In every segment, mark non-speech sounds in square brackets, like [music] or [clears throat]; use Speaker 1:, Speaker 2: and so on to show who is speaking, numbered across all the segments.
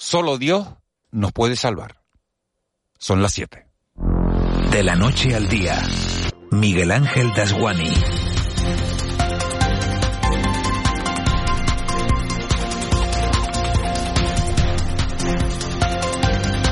Speaker 1: Solo Dios nos puede salvar. Son las 7.
Speaker 2: De la noche al día, Miguel Ángel Dasguani.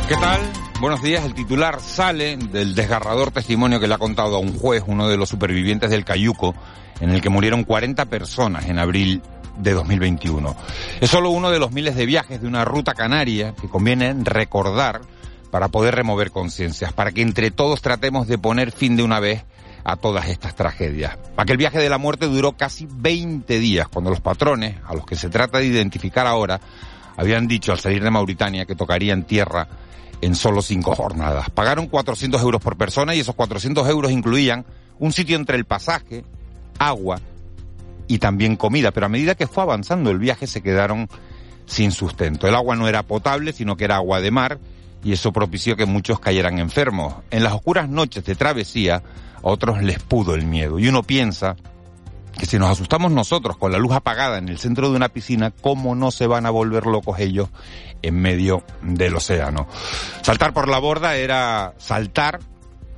Speaker 1: ¿Qué tal? Buenos días. El titular sale del desgarrador testimonio que le ha contado a un juez, uno de los supervivientes del Cayuco, en el que murieron 40 personas en abril de 2021. Es solo uno de los miles de viajes de una ruta canaria que conviene recordar para poder remover conciencias, para que entre todos tratemos de poner fin de una vez a todas estas tragedias. Aquel viaje de la muerte duró casi 20 días, cuando los patrones, a los que se trata de identificar ahora, habían dicho al salir de Mauritania que tocarían tierra en solo cinco jornadas. Pagaron 400 euros por persona y esos 400 euros incluían un sitio entre el pasaje, agua y también comida, pero a medida que fue avanzando el viaje se quedaron sin sustento. El agua no era potable, sino que era agua de mar y eso propició que muchos cayeran enfermos. En las oscuras noches de travesía a otros les pudo el miedo y uno piensa que si nos asustamos nosotros con la luz apagada en el centro de una piscina, ¿cómo no se van a volver locos ellos en medio del océano? Saltar por la borda era saltar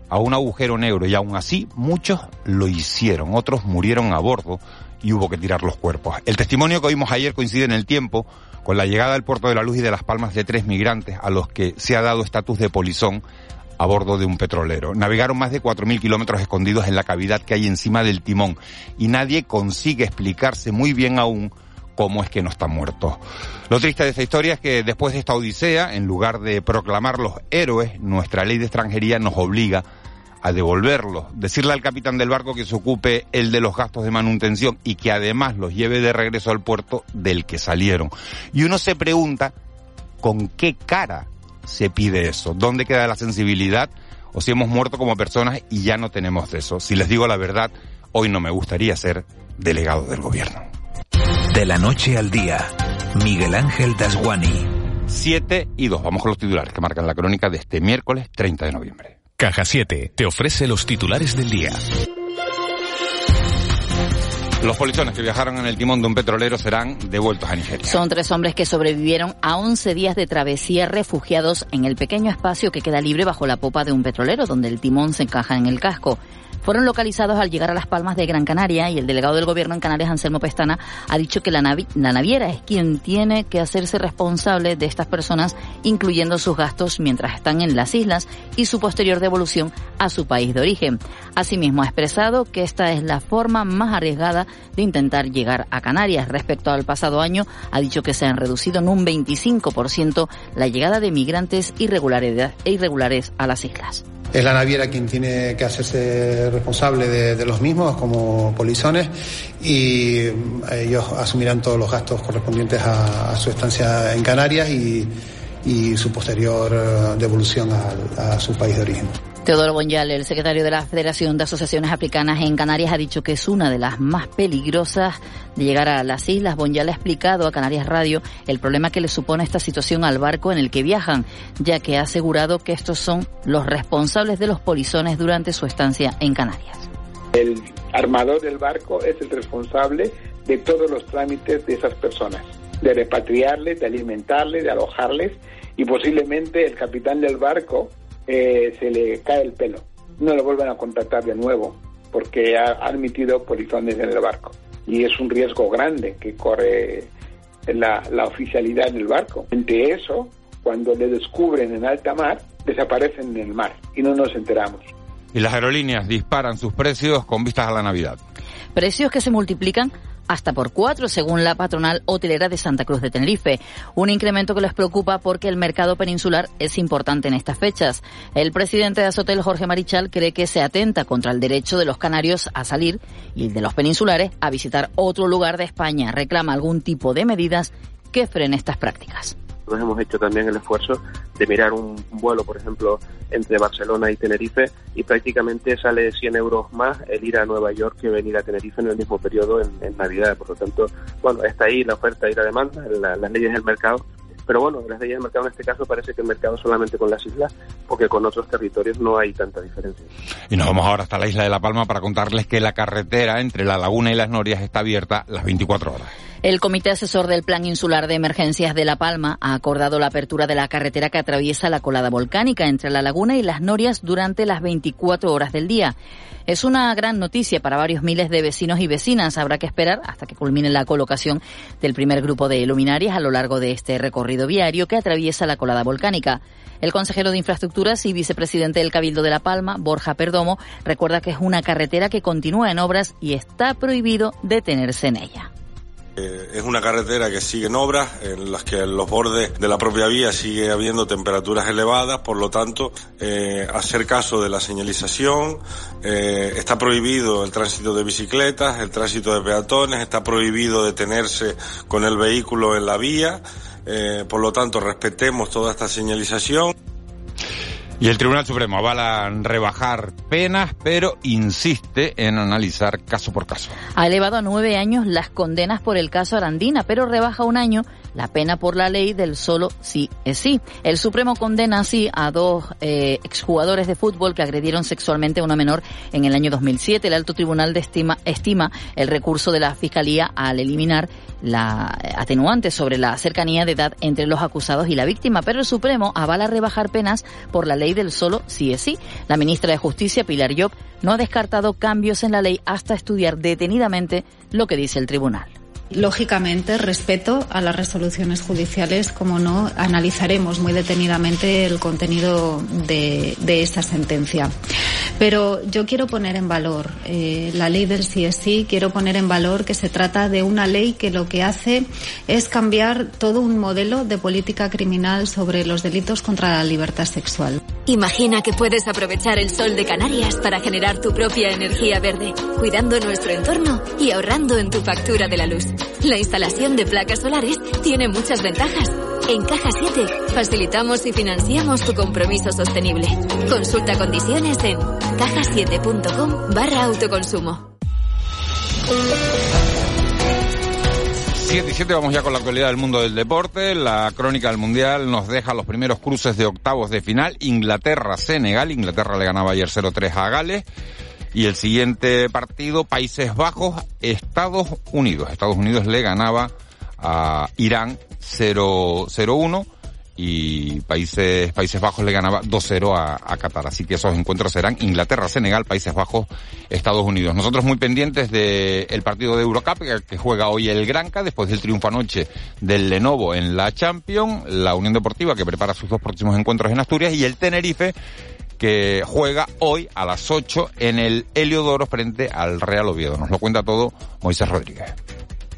Speaker 1: a un agujero negro y aún así muchos lo hicieron, otros murieron a bordo y hubo que tirar los cuerpos. El testimonio que oímos ayer coincide en el tiempo con la llegada al puerto de la Luz y de Las Palmas de tres migrantes a los que se ha dado estatus de polizón a bordo de un petrolero. Navegaron más de 4.000 kilómetros escondidos en la cavidad que hay encima del timón y nadie consigue explicarse muy bien aún cómo es que no están muertos. Lo triste de esta historia es que después de esta odisea, en lugar de proclamarlos héroes, nuestra ley de extranjería nos obliga a devolverlos, decirle al capitán del barco que se ocupe el de los gastos de manutención y que además los lleve de regreso al puerto del que salieron. Y uno se pregunta con qué cara se pide eso? ¿Dónde queda la sensibilidad? ¿O si hemos muerto como personas y ya no tenemos eso? Si les digo la verdad, hoy no me gustaría ser delegado del gobierno.
Speaker 2: De la noche al día, Miguel Ángel Dasguani.
Speaker 1: 7 y 2. Vamos con los titulares que marcan la crónica de este miércoles 30 de noviembre.
Speaker 2: Caja 7 te ofrece los titulares del día.
Speaker 1: Los polizones que viajaron en el timón de un petrolero serán devueltos a Nigeria.
Speaker 3: Son tres hombres que sobrevivieron a 11 días de travesía refugiados en el pequeño espacio que queda libre bajo la popa de un petrolero, donde el timón se encaja en el casco fueron localizados al llegar a Las Palmas de Gran Canaria y el delegado del gobierno en Canarias, Anselmo Pestana, ha dicho que la, naviera es quien tiene que hacerse responsable de estas personas, incluyendo sus gastos mientras están en las islas y su posterior devolución a su país de origen. Asimismo, ha expresado que esta es la forma más arriesgada de intentar llegar a Canarias. Respecto al pasado año, ha dicho que se han reducido en un 25% la llegada de migrantes irregulares, irregulares a las islas.
Speaker 4: Es la naviera quien tiene que hacerse responsable de, los mismos como polizones y ellos asumirán todos los gastos correspondientes a, su estancia en Canarias y, su posterior eh, devolución a su país de origen.
Speaker 3: Teodoro Bonyal, el secretario de la Federación de Asociaciones Africanas en Canarias, ha dicho que es una de las más peligrosas de llegar a las islas. Bonyal ha explicado a Canarias Radio el problema que le supone esta situación al barco en el que viajan, ya que ha asegurado que estos son los responsables de los polizones durante su estancia en Canarias.
Speaker 5: El armador del barco es el responsable de todos los trámites de esas personas, de repatriarles, de alimentarles, de alojarles y posiblemente el capitán del barco eh, se le cae el pelo. No lo vuelven a contactar de nuevo porque ha, admitido polizones en el barco. Y es un riesgo grande que corre la, la oficialidad del barco. Ante eso, cuando le descubren en alta mar, desaparecen en el mar y no nos enteramos.
Speaker 1: Y las aerolíneas disparan sus precios con vistas a la Navidad.
Speaker 3: Precios que se multiplican hasta por cuatro, según la patronal hotelera de Santa Cruz de Tenerife. Un incremento que les preocupa porque el mercado peninsular es importante en estas fechas. El presidente de Azotel, Jorge Marichal, cree que se atenta contra el derecho de los canarios a salir y de los peninsulares a visitar otro lugar de España. Reclama algún tipo de medidas que frenen estas prácticas
Speaker 6: nosotros hemos hecho también el esfuerzo de mirar un vuelo, por ejemplo, entre Barcelona y Tenerife y prácticamente sale 100 euros más el ir a Nueva York que venir a Tenerife en el mismo periodo en, Navidad. Por lo tanto, bueno, está ahí la oferta y la demanda, las leyes del mercado. Pero bueno, las leyes del mercado en este caso parece que el mercado solamente con las islas, porque con otros territorios no hay tanta diferencia.
Speaker 1: Y nos vamos ahora hasta la isla de La Palma para contarles que la carretera entre la laguna y las Norias está abierta las 24 horas.
Speaker 3: El Comité Asesor del Plan Insular de Emergencias de La Palma ha acordado la apertura de la carretera que atraviesa la colada volcánica entre la laguna y las Norias durante las 24 horas del día. Es una gran noticia para varios miles de vecinos y vecinas. Habrá que esperar hasta que culmine la colocación del primer grupo de luminarias a lo largo de este recorrido viario que atraviesa la colada volcánica. El consejero de Infraestructuras y vicepresidente del Cabildo de La Palma, Borja Perdomo, recuerda que es una carretera que continúa en obras y está prohibido detenerse en ella.
Speaker 7: Eh, es una carretera que sigue en obras, en las que en los bordes de la propia vía sigue habiendo temperaturas elevadas, por lo tanto, eh, hacer caso de la señalización, eh, está prohibido el tránsito de bicicletas, el tránsito de peatones, está prohibido detenerse con el vehículo en la vía, por lo tanto, respetemos toda esta señalización.
Speaker 1: Y el Tribunal Supremo avala rebajar penas, pero insiste en analizar caso por caso.
Speaker 3: Ha elevado a nueve años las condenas por el caso Arandina, pero rebaja un año la pena por la ley del solo sí es sí. El Supremo condena así a dos eh, exjugadores de fútbol que agredieron sexualmente a una menor en el año 2007. El alto tribunal de estima, estima el recurso de la Fiscalía al eliminar la atenuante sobre la cercanía de edad entre los acusados y la víctima, pero el Supremo avala rebajar penas por la ley del solo sí es sí. La ministra de Justicia, Pilar Job, no ha descartado cambios en la ley hasta estudiar detenidamente lo que dice el tribunal.
Speaker 8: Lógicamente, respeto a las resoluciones judiciales, como no, analizaremos muy detenidamente el contenido de, esta sentencia. Pero yo quiero poner en valor eh, la ley del CSI, quiero poner en valor que se trata de una ley que lo que hace es cambiar todo un modelo de política criminal sobre los delitos contra la libertad sexual.
Speaker 9: Imagina que puedes aprovechar el sol de Canarias para generar tu propia energía verde, cuidando nuestro entorno y ahorrando en tu factura de la luz. La instalación de placas solares tiene muchas ventajas. En Caja 7 facilitamos y financiamos tu compromiso sostenible. Consulta condiciones en cajasiete.com barra autoconsumo.
Speaker 1: 7 y 7 vamos ya con la actualidad del mundo del deporte. La crónica del Mundial nos deja los primeros cruces de octavos de final. Inglaterra-Senegal. Inglaterra le ganaba ayer 0-3 a Gales. Y el siguiente partido, Países Bajos, Estados Unidos. Estados Unidos le ganaba a Irán 0-1 y Países, Países Bajos le ganaba 2-0 a, Qatar. Así que esos encuentros serán Inglaterra, Senegal, Países Bajos, Estados Unidos. Nosotros muy pendientes del partido de Eurocup que, juega hoy el Granca después del triunfo anoche del Lenovo en la Champions, la Unión Deportiva que prepara sus dos próximos encuentros en Asturias y el Tenerife que juega hoy a las 8 en el Heliodoro frente al Real Oviedo. Nos lo cuenta todo Moisés Rodríguez.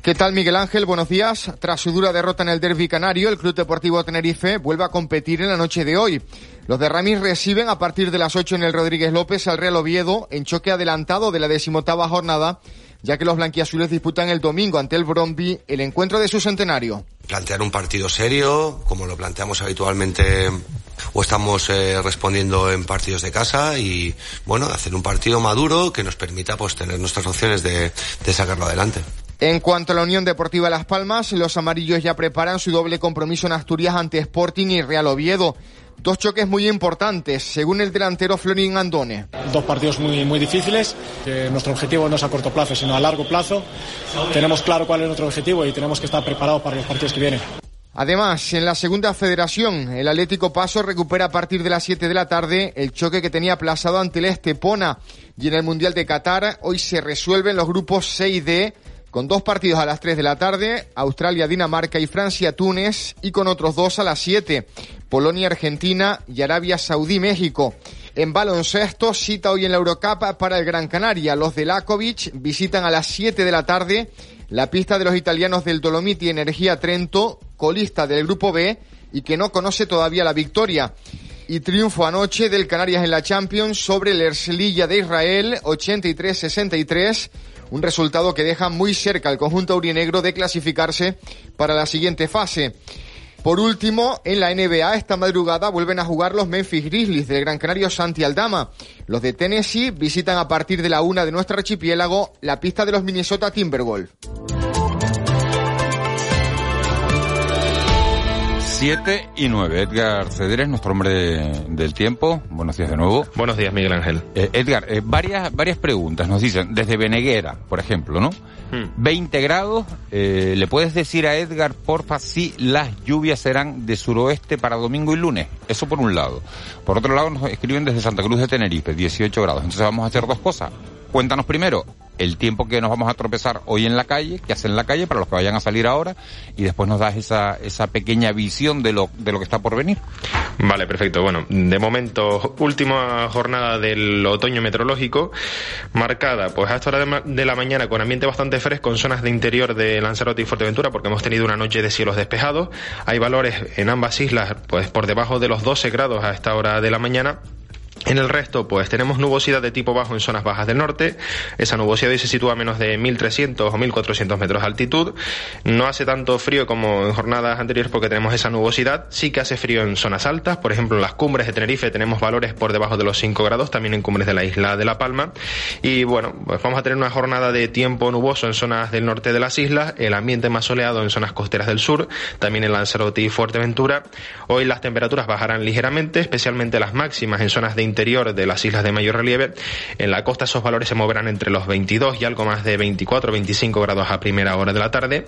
Speaker 10: ¿Qué tal Miguel Ángel? Buenos días. Tras su dura derrota en el Derby Canario, el Club Deportivo Tenerife vuelve a competir en la noche de hoy. Los de Ramis reciben a partir de las 8 en el Rodríguez López al Real Oviedo en choque adelantado de la decimotava jornada, ya que los blanquiazules disputan el domingo ante el Bromby el encuentro de su centenario.
Speaker 11: Plantear un partido serio, como lo planteamos habitualmente o estamos eh, respondiendo en partidos de casa y bueno, hacer un partido maduro que nos permita pues tener nuestras opciones de, de sacarlo adelante.
Speaker 10: En cuanto a la Unión Deportiva Las Palmas, los amarillos ya preparan su doble compromiso en Asturias ante Sporting y Real Oviedo. Dos choques muy importantes, según el delantero Florin Andone.
Speaker 12: Dos partidos muy, muy difíciles. nuestro objetivo no es a corto plazo, sino a largo plazo. Tenemos claro cuál es nuestro objetivo y tenemos que estar preparados para los partidos que vienen.
Speaker 10: Además, en la segunda federación, el Atlético Paso recupera a partir de las 7 de la tarde el choque que tenía aplazado ante el Estepona. Y en el Mundial de Qatar, hoy se resuelven los grupos 6D con dos partidos a las 3 de la tarde, Australia, Dinamarca y Francia, Túnez, y con otros dos a las 7, Polonia, Argentina y Arabia Saudí, México. En baloncesto, cita hoy en la Eurocup para el Gran Canaria. Los de Lakovic visitan a las 7 de la tarde la pista de los italianos del Dolomiti Energía Trento, colista del Grupo B y que no conoce todavía la victoria. Y triunfo anoche del Canarias en la Champions sobre el Ercelilla de Israel, 83-63, un resultado que deja muy cerca al conjunto aurinegro de clasificarse para la siguiente fase. Por último, en la NBA esta madrugada vuelven a jugar los Memphis Grizzlies del Gran Canario Santi Aldama. Los de Tennessee visitan a partir de la una de nuestro archipiélago la pista de los Minnesota Timberwolves.
Speaker 1: 7 y 9. Edgar Cederes, nuestro hombre del tiempo. Buenos días de nuevo.
Speaker 13: Buenos días, Miguel Ángel.
Speaker 1: Eh, Edgar, eh, varias, varias preguntas. Nos dicen, desde Beneguera, por ejemplo, ¿no? 20
Speaker 13: Hmm.
Speaker 1: grados. eh, ¿Le puedes decir a Edgar, porfa, si las lluvias serán de suroeste para domingo y lunes? Eso por un lado. Por otro lado, nos escriben desde Santa Cruz de Tenerife, 18 grados. Entonces vamos a hacer dos cosas. Cuéntanos primero el tiempo que nos vamos a tropezar hoy en la calle, que hace en la calle para los que vayan a salir ahora, y después nos das esa, esa pequeña visión de lo, de lo que está por venir.
Speaker 13: Vale, perfecto. Bueno, de momento, última jornada del otoño meteorológico, marcada pues a esta hora de, de la mañana con ambiente bastante fresco en zonas de interior de Lanzarote y Fuerteventura, porque hemos tenido una noche de cielos despejados. Hay valores en ambas islas, pues por debajo de los 12 grados a esta hora de la mañana. En el resto, pues tenemos nubosidad de tipo bajo en zonas bajas del norte. Esa nubosidad se sitúa a menos de 1.300 o 1.400 metros de altitud. No hace tanto frío como en jornadas anteriores porque tenemos esa nubosidad. Sí que hace frío en zonas altas. Por ejemplo, en las cumbres de Tenerife tenemos valores por debajo de los 5 grados, también en cumbres de la isla de La Palma. Y bueno, pues vamos a tener una jornada de tiempo nuboso en zonas del norte de las islas, el ambiente más soleado en zonas costeras del sur, también en Lanzarote y Fuerteventura. Hoy las temperaturas bajarán ligeramente, especialmente las máximas en zonas de interior de las islas de mayor relieve. En la costa esos valores se moverán entre los 22 y algo más de 24 25 grados a primera hora de la tarde.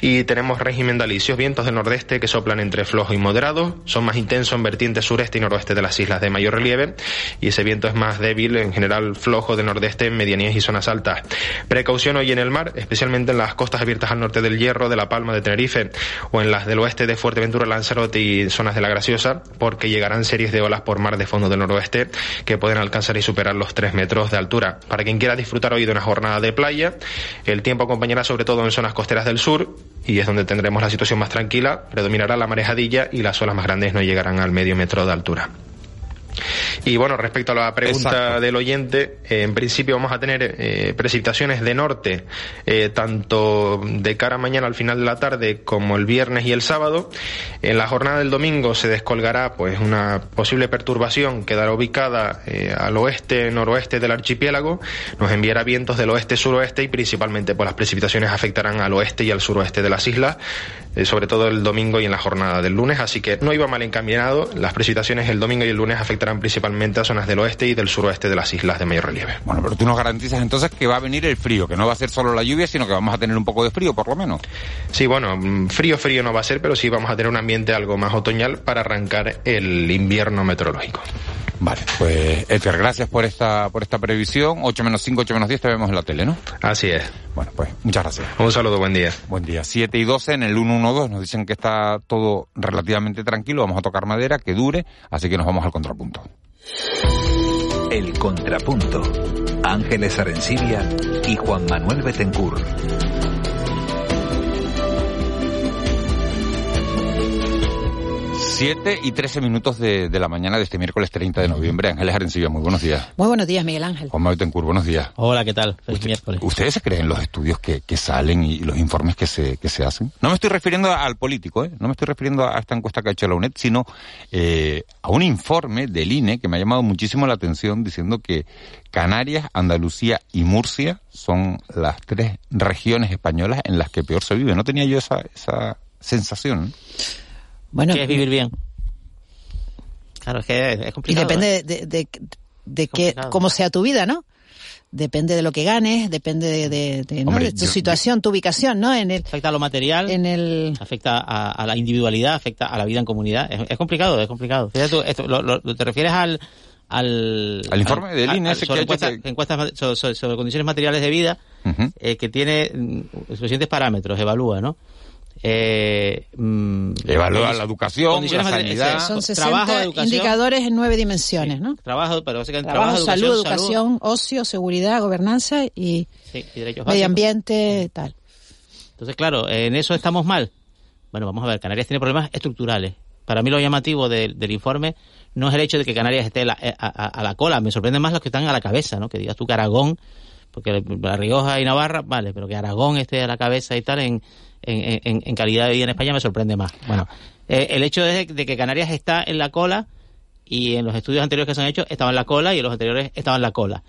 Speaker 13: Y tenemos régimen de alisios, vientos del nordeste que soplan entre flojo y moderado. Son más intensos en vertientes sureste y noroeste de las islas de mayor relieve. Y ese viento es más débil, en general flojo del nordeste en medianías y zonas altas. Precaución hoy en el mar, especialmente en las costas abiertas al norte del Hierro, de La Palma, de Tenerife, o en las del oeste de Fuerteventura, Lanzarote y zonas de la Graciosa, porque llegarán series de olas por mar de fondo del noroeste que pueden alcanzar y superar los 3 metros de altura. Para quien quiera disfrutar hoy de una jornada de playa, el tiempo acompañará sobre todo en zonas costeras del sur y es donde tendremos la situación más tranquila, predominará la marejadilla y las olas más grandes no llegarán al medio metro de altura. Y bueno, respecto a la pregunta
Speaker 1: Exacto.
Speaker 13: del oyente, eh, en principio vamos a tener eh, precipitaciones de norte, eh, tanto de cara a mañana al final de la tarde como el viernes y el sábado. En la jornada del domingo se descolgará pues una posible perturbación, quedará ubicada eh, al oeste, noroeste del archipiélago, nos enviará vientos del oeste-suroeste y principalmente pues las precipitaciones afectarán al oeste y al suroeste de las islas, eh, sobre todo el domingo y en la jornada del lunes, así que no iba mal encaminado, las precipitaciones el domingo y el lunes afectarán principalmente a zonas del oeste y del suroeste de las islas de mayor relieve.
Speaker 1: Bueno, pero tú nos garantizas entonces que va a venir el frío, que no va a ser solo la lluvia, sino que vamos a tener un poco de frío, por lo menos.
Speaker 13: Sí, bueno, mm, frío frío no va a ser, pero sí vamos a tener un ambiente algo más otoñal para arrancar el invierno meteorológico.
Speaker 1: Vale, pues Edgar, gracias por esta, por esta previsión. 8 menos 5, 8 menos 10 te vemos en la tele, ¿no?
Speaker 13: Así es.
Speaker 1: Bueno, pues muchas gracias.
Speaker 13: Un saludo, buen día.
Speaker 1: Buen día. 7 y 12 en el 112 nos dicen que está todo relativamente tranquilo, vamos a tocar madera, que dure, así que nos vamos al contrapunto.
Speaker 2: El Contrapunto. Ángeles Arencibia y Juan Manuel Betencur.
Speaker 1: Siete y 13 minutos de, de la mañana de este miércoles 30 de noviembre. Ángeles Arencibia, muy buenos días.
Speaker 14: Muy buenos días, Miguel Ángel.
Speaker 1: Juan Manuel Betancourt, buenos días.
Speaker 15: Hola, ¿qué tal? Feliz miércoles.
Speaker 1: ¿Ustedes se creen los estudios que, que salen y los informes que se, que se hacen? No me estoy refiriendo al político, ¿eh? no me estoy refiriendo a esta encuesta que ha hecho la UNED, sino eh, a un informe del INE que me ha llamado muchísimo la atención diciendo que Canarias, Andalucía y Murcia son las tres regiones españolas en las que peor se vive. No tenía yo esa, esa sensación.
Speaker 14: Bueno,
Speaker 15: ¿Qué es vivir bien? Claro, es que es, es
Speaker 14: y
Speaker 15: complicado.
Speaker 14: depende
Speaker 15: ¿eh?
Speaker 14: de, de, de que,
Speaker 15: complicado.
Speaker 14: cómo sea tu vida, ¿no? Depende de lo que ganes, depende de, de- de, ¿no?
Speaker 15: Hombre,
Speaker 14: de tu
Speaker 15: yo-
Speaker 14: situación, tu ubicación, ¿no? En el,
Speaker 15: afecta a lo material,
Speaker 14: en el...
Speaker 15: afecta a, a la individualidad, afecta a la vida en comunidad. Es, es complicado, es complicado. Fíjate tú, esto, lo- lo- te refieres al... Al,
Speaker 1: Al informe del INE
Speaker 15: sobre
Speaker 1: que-
Speaker 15: encuestas sobre, sobre- sobre condiciones materiales de vida
Speaker 1: Ujú.
Speaker 15: eh, que tiene mm, suficientes parámetros, evalúa, ¿no? Eh, mm,
Speaker 1: la educación, la sanidad.
Speaker 14: Son 60
Speaker 15: trabajo, educación,
Speaker 14: indicadores en nueve dimensiones, ¿no?
Speaker 15: trabajo, pero básicamente
Speaker 14: Trabajo,
Speaker 15: trabajo,
Speaker 14: salud,
Speaker 15: educación,
Speaker 14: educación, ocio, seguridad, gobernanza y
Speaker 15: sí, y derechos
Speaker 14: medio
Speaker 15: básicos.
Speaker 14: ambiente, tal.
Speaker 15: Entonces, claro, en eso estamos mal. Bueno, vamos a ver, Canarias tiene problemas estructurales. Para mí lo llamativo del- del informe no es el hecho de que Canarias esté la- eh, a, a- a la cola, me sorprende más los que están a la cabeza, ¿no? Que digas tú que Aragón, porque La Rioja y Navarra, vale, pero que Aragón esté a la cabeza y tal en, en, en- en calidad de vida en España me sorprende más. Bueno, eh, el hecho es de, de que Canarias está en la cola y en los estudios anteriores que se han hecho estaba en la cola y en los anteriores estaba en la cola.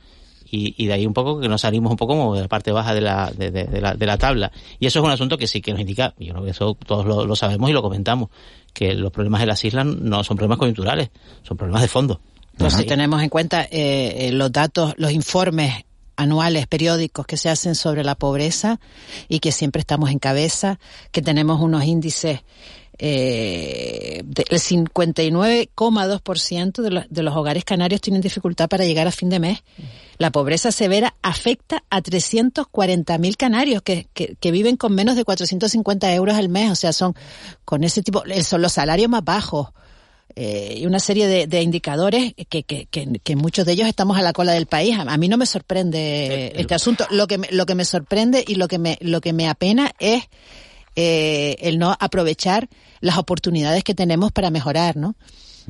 Speaker 15: y, de ahí un poco que nos salimos un poco como de la parte baja de la, de, la, de la tabla. Y eso es un asunto que sí que nos indica, yo creo que eso todos lo, sabemos y lo comentamos, que los problemas de las islas no son problemas coyunturales, son problemas de fondo.
Speaker 14: Entonces, si tenemos en cuenta eh, eh, los datos, los informes anuales periódicos que se hacen sobre la pobreza y que siempre estamos en cabeza, que tenemos unos índices eh, el 59,2% de, los, de los hogares canarios tienen dificultad para llegar a fin de mes. La pobreza severa afecta a 340.000 canarios que, que, viven con menos de 450 euros al mes. O sea, son con ese tipo, son los salarios más bajos. Eh, y una serie de, indicadores que, que, que, muchos de ellos estamos a la cola del país. A, mí no me sorprende este asunto. Lo que me, lo que me sorprende y lo que me, lo que me apena es eh, el no aprovechar las oportunidades que tenemos para mejorar, ¿no?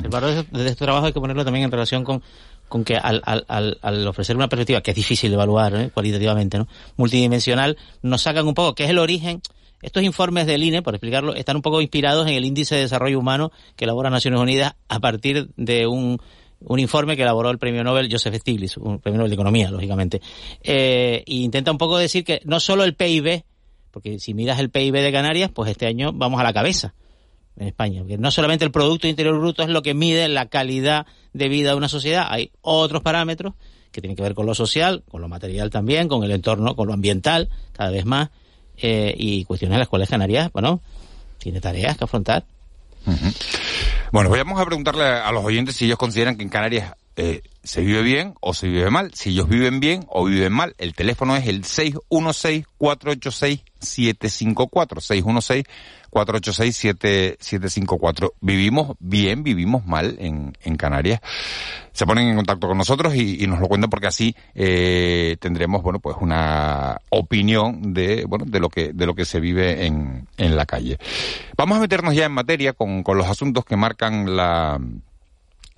Speaker 15: El valor de este trabajo hay que ponerlo también en relación con, con que al, al, al, ofrecer una perspectiva que es difícil de evaluar ¿eh? cualitativamente, ¿no? multidimensional, nos sacan un poco qué es el origen. Estos informes del INE, por explicarlo, están un poco inspirados en el Índice de Desarrollo Humano que elabora Naciones Unidas a partir de un, informe que elaboró el premio Nobel Joseph Stiglitz, un premio Nobel de Economía, lógicamente. Eh, e intenta un poco decir que no solo el PIB porque si miras el PIB de Canarias, pues este año vamos a la cabeza en España. Porque no solamente el Producto Interior Bruto es lo que mide la calidad de vida de una sociedad, hay otros parámetros que tienen que ver con lo social, con lo material también, con el entorno, con lo ambiental, cada vez más, eh, y cuestiones las cuales Canarias, bueno, tiene tareas que afrontar.
Speaker 1: Bueno, vamos a preguntarle a los oyentes si ellos consideran que en Canarias eh, se vive bien o se vive mal, si ellos viven bien o viven mal. El teléfono es el 616-486-754, 616-486-754. Vivimos bien, vivimos mal en, en Canarias. Se ponen en contacto con nosotros y, nos lo cuentan porque así eh, tendremos, bueno, pues una opinión de, bueno, de lo que, de lo que se vive en, en la calle. Vamos a meternos ya en materia con, con los asuntos que marcan la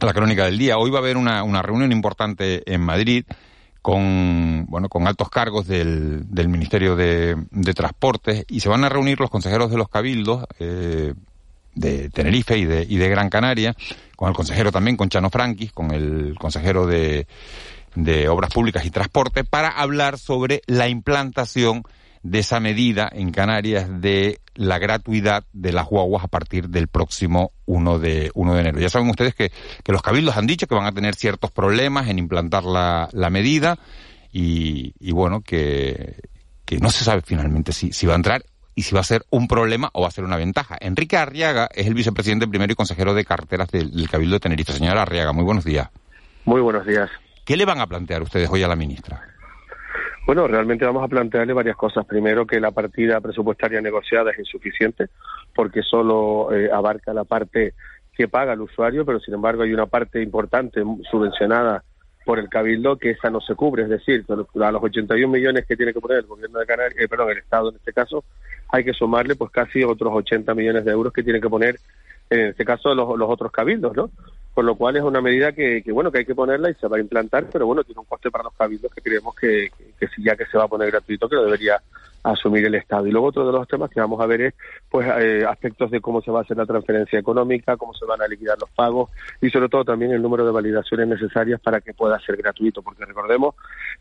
Speaker 1: la crónica del día. Hoy va a haber una, una reunión importante en Madrid con, bueno, con altos cargos del, del Ministerio de, de, Transportes y se van a reunir los consejeros de los cabildos eh, de Tenerife y de, y de Gran Canaria, con el consejero también, con Chano Franquis, con el consejero de, de Obras Públicas y Transporte, para hablar sobre la implantación de esa medida en Canarias de la gratuidad de las guaguas a partir del próximo 1 de, 1 de enero. Ya saben ustedes que, que los cabildos han dicho que van a tener ciertos problemas en implantar la, la medida y, y bueno, que, que no se sabe finalmente si, si va a entrar y si va a ser un problema o va a ser una ventaja. Enrique Arriaga es el vicepresidente primero y consejero de carteras del, del Cabildo de Tenerife. Señora Arriaga, muy buenos días.
Speaker 6: Muy buenos días.
Speaker 1: ¿Qué le van a plantear ustedes hoy a la ministra?
Speaker 6: Bueno, realmente vamos a plantearle varias cosas. Primero, que la partida presupuestaria negociada es insuficiente porque solo eh, abarca la parte que paga el usuario, pero sin embargo hay una parte importante subvencionada por el Cabildo que esa no se cubre, es decir, a los 81 millones que tiene que poner el gobierno de Canarias, eh, perdón, el Estado en este caso, hay que sumarle pues casi otros 80 millones de euros que tiene que poner en este caso los, los otros cabildos, ¿no? Con lo cual es una medida que, bueno que hay que ponerla y se va a implantar, pero bueno, tiene un coste para los cabildos que creemos que, que, ya que se va a poner gratuito, que lo debería asumir el Estado. Y luego otro de los temas que vamos a ver es pues eh, aspectos de cómo se va a hacer la transferencia económica, cómo se van a liquidar los pagos y sobre todo también el número de validaciones necesarias para que pueda ser gratuito, porque recordemos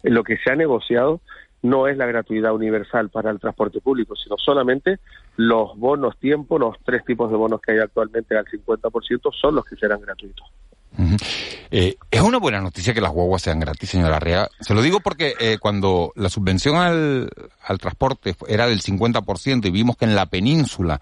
Speaker 6: lo que se ha negociado no es la gratuidad universal para el transporte público, sino solamente los bonos tiempo, los tres tipos de bonos que hay actualmente al 50%, son los que serán gratuitos.
Speaker 1: Eh, es una buena noticia que las guaguas sean gratis, señora Rea. Se lo digo porque eh, cuando la subvención al, al transporte era del 50% y vimos que en la península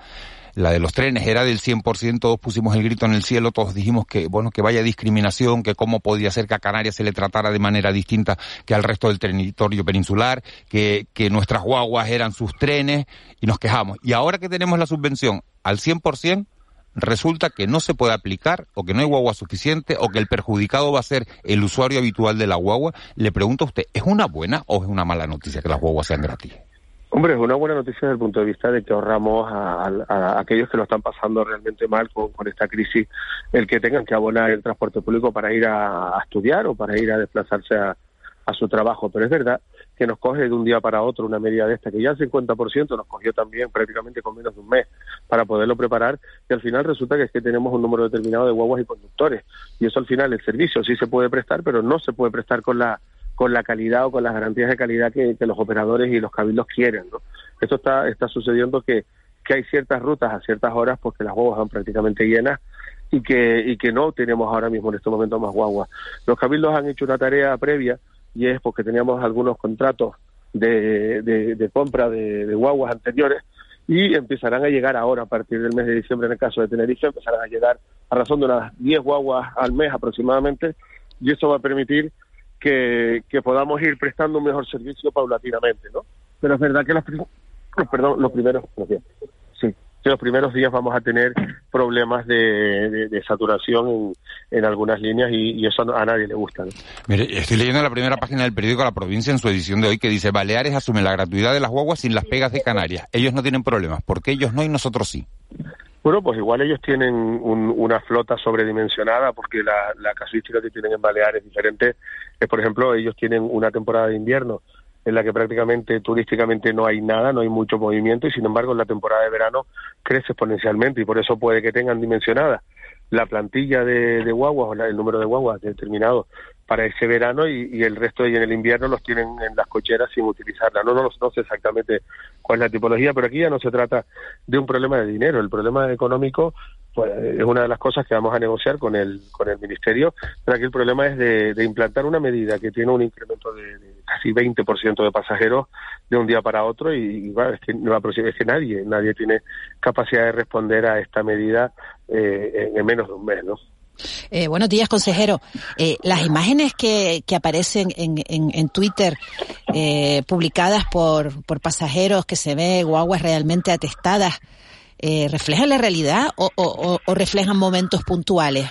Speaker 1: la de los trenes era del 100%, todos pusimos el grito en el cielo, todos dijimos que, bueno, que vaya discriminación, que cómo podía ser que a Canarias se le tratara de manera distinta que al resto del territorio peninsular, que, que nuestras guaguas eran sus trenes y nos quejamos. Y ahora que tenemos la subvención al 100%, resulta que no se puede aplicar o que no hay guagua suficiente o que el perjudicado va a ser el usuario habitual de la guagua, le pregunto a usted, ¿es una buena o es una mala noticia que las guaguas sean gratis?
Speaker 6: Hombre, es una buena noticia desde el punto de vista de que ahorramos a, aquellos que lo están pasando realmente mal con, esta crisis, el que tengan que abonar el transporte público para ir a, estudiar o para ir a desplazarse a, su trabajo. Pero es verdad que nos coge de un día para otro una medida de esta, que ya el 50% nos cogió también prácticamente con menos de un mes para poderlo preparar, y al final resulta que es que tenemos un número determinado de guaguas y conductores. Y eso al final el servicio sí se puede prestar, pero no se puede prestar con la con la calidad o con las garantías de calidad que, los operadores y los cabildos quieren. ¿no? Esto está, está sucediendo que, que hay ciertas rutas a ciertas horas porque las guaguas van prácticamente llenas y que, y que no tenemos ahora mismo en este momento más guaguas. Los cabildos han hecho una tarea previa y es porque teníamos algunos contratos de, de, compra de, de, guaguas anteriores y empezarán a llegar ahora a partir del mes de diciembre en el caso de Tenerife, empezarán a llegar a razón de unas 10 guaguas al mes aproximadamente y eso va a permitir que, que podamos ir prestando un mejor servicio paulatinamente, ¿no? Pero es verdad que los, perdón, los primeros, sí, que los primeros días vamos a tener problemas de, saturación en, algunas líneas y, eso a nadie le gusta.
Speaker 1: Mire, estoy leyendo la primera página del periódico La Provincia en su edición de hoy que dice Baleares asume la gratuidad de las guaguas sin las pegas de Canarias. Ellos no tienen problemas. ¿Por qué ellos no y nosotros sí?
Speaker 6: Bueno, pues igual ellos tienen una flota sobredimensionada porque la, la casuística que tienen en Baleares es diferente. Es, por ejemplo, ellos tienen una temporada de invierno en la que prácticamente turísticamente no hay nada, no hay mucho movimiento y sin embargo en la temporada de verano crece exponencialmente y por eso puede que tengan dimensionada la plantilla de, guaguas o el número de guaguas determinado para ese verano y, el resto de en el invierno los tienen en las cocheras sin utilizarla. No, no, no sé exactamente cuál es la tipología, pero aquí ya no se trata de un problema de dinero. El problema económico pues, es una de las cosas que vamos a negociar con el, con el Ministerio, pero aquí el problema es de, implantar una medida que tiene un incremento de, casi 20% de pasajeros de un día para otro y, es, que, no, es que nadie, nadie tiene capacidad de responder a esta medida eh, en, menos de un mes, ¿no?
Speaker 14: Eh, buenos días, consejero. Eh, las imágenes que, que aparecen en, en, Twitter eh, publicadas por, por pasajeros que se ve guaguas realmente atestadas eh, reflejan la realidad o, o, reflejan momentos puntuales?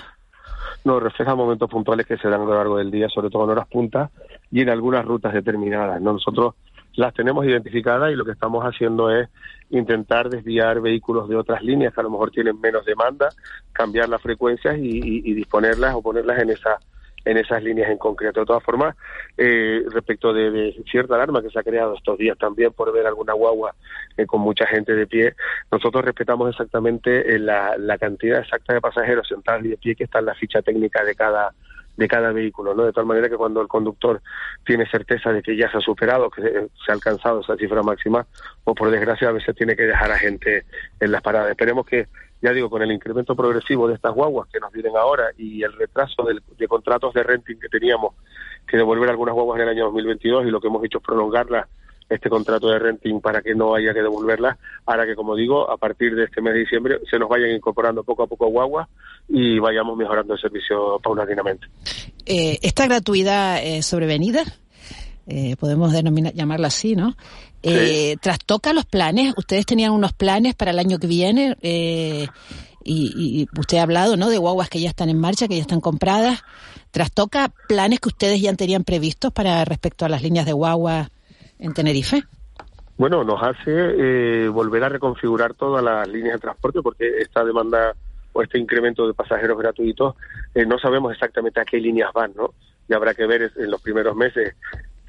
Speaker 6: No, reflejan momentos puntuales que se dan a lo largo del día, sobre todo en horas puntas y en algunas rutas determinadas. Nosotros las tenemos identificadas y lo que estamos haciendo es intentar desviar vehículos de otras líneas que a lo mejor tienen menos demanda, cambiar las frecuencias y, disponerlas o ponerlas en esa en esas líneas en concreto. De todas formas, eh, respecto de, cierta alarma que se ha creado estos días también por ver alguna guagua eh, con mucha gente de pie, nosotros respetamos exactamente eh, la, la, cantidad exacta de pasajeros sentados y de pie que está en la ficha técnica de cada de cada vehículo, ¿no? De tal manera que cuando el conductor tiene certeza de que ya se ha superado, que se ha alcanzado esa cifra máxima, o por desgracia a veces tiene que dejar a gente en las paradas. Esperemos que ya digo, con el incremento progresivo de estas guaguas que nos vienen ahora y el retraso de contratos de renting que teníamos que devolver algunas guaguas en el año 2022 y lo que hemos hecho es prolongarla este contrato de renting para que no haya que devolverlas, para que, como digo, a partir de este mes de diciembre se nos vayan incorporando poco a poco guaguas y vayamos mejorando el servicio paulatinamente.
Speaker 14: Eh, esta gratuidad eh, sobrevenida, eh, podemos denominar, llamarla así, ¿no? Eh, ¿Trastoca los planes? Ustedes tenían unos planes para el año que viene eh, y, usted ha hablado, ¿no? De guaguas que ya están en marcha, que ya están compradas. ¿Trastoca planes que ustedes ya tenían previstos para respecto a las líneas de guagua en Tenerife?
Speaker 6: Bueno, nos hace eh, volver a reconfigurar todas las líneas de transporte porque esta demanda o este incremento de pasajeros gratuitos eh, no sabemos exactamente a qué líneas van, ¿no? Y habrá que ver en los primeros meses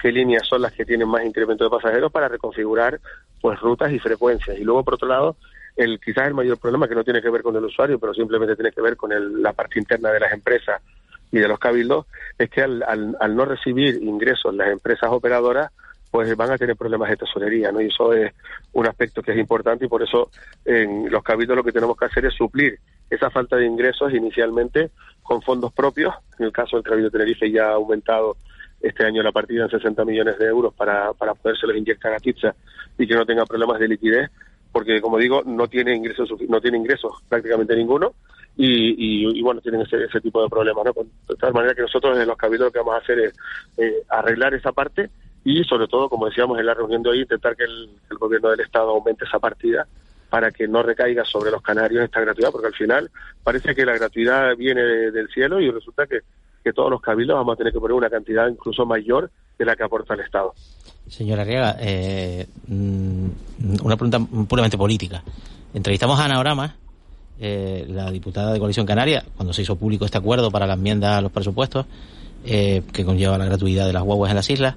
Speaker 6: qué líneas son las que tienen más incremento de pasajeros para reconfigurar pues rutas y frecuencias. Y luego, por otro lado, el quizás el mayor problema que no tiene que ver con el usuario, pero simplemente tiene que ver con la parte interna de las empresas y de los cabildos, es que al, al, no recibir ingresos las empresas operadoras, pues van a tener problemas de tesorería, ¿no? Y eso es un aspecto que es importante y por eso en los cabildos lo que tenemos que hacer es suplir esa falta de ingresos inicialmente con fondos propios. En el caso del Cabildo Tenerife ya ha aumentado este año la partida en 60 millones de euros para, para podérselos inyectar a Kitsa y que no tenga problemas de liquidez, porque como digo, no tiene ingresos, no tiene ingresos prácticamente ninguno y, y, bueno, tienen ese, ese, tipo de problemas, ¿no? De tal manera que nosotros en los cabildos lo que vamos a hacer es eh, arreglar esa parte y sobre todo, como decíamos en la reunión de hoy, intentar que el, gobierno del Estado aumente esa partida para que no recaiga sobre los canarios esta gratuidad, porque al final parece que la gratuidad viene del cielo y resulta que que todos los cabildos vamos a tener que poner una cantidad incluso mayor de la que aporta el Estado.
Speaker 15: Señora Arriaga, eh, mm, una pregunta puramente política. Entrevistamos a Ana Orama, eh, la diputada de Coalición Canaria, cuando se hizo público este acuerdo para la enmienda a los presupuestos, eh, que conlleva la gratuidad de las guaguas en las islas,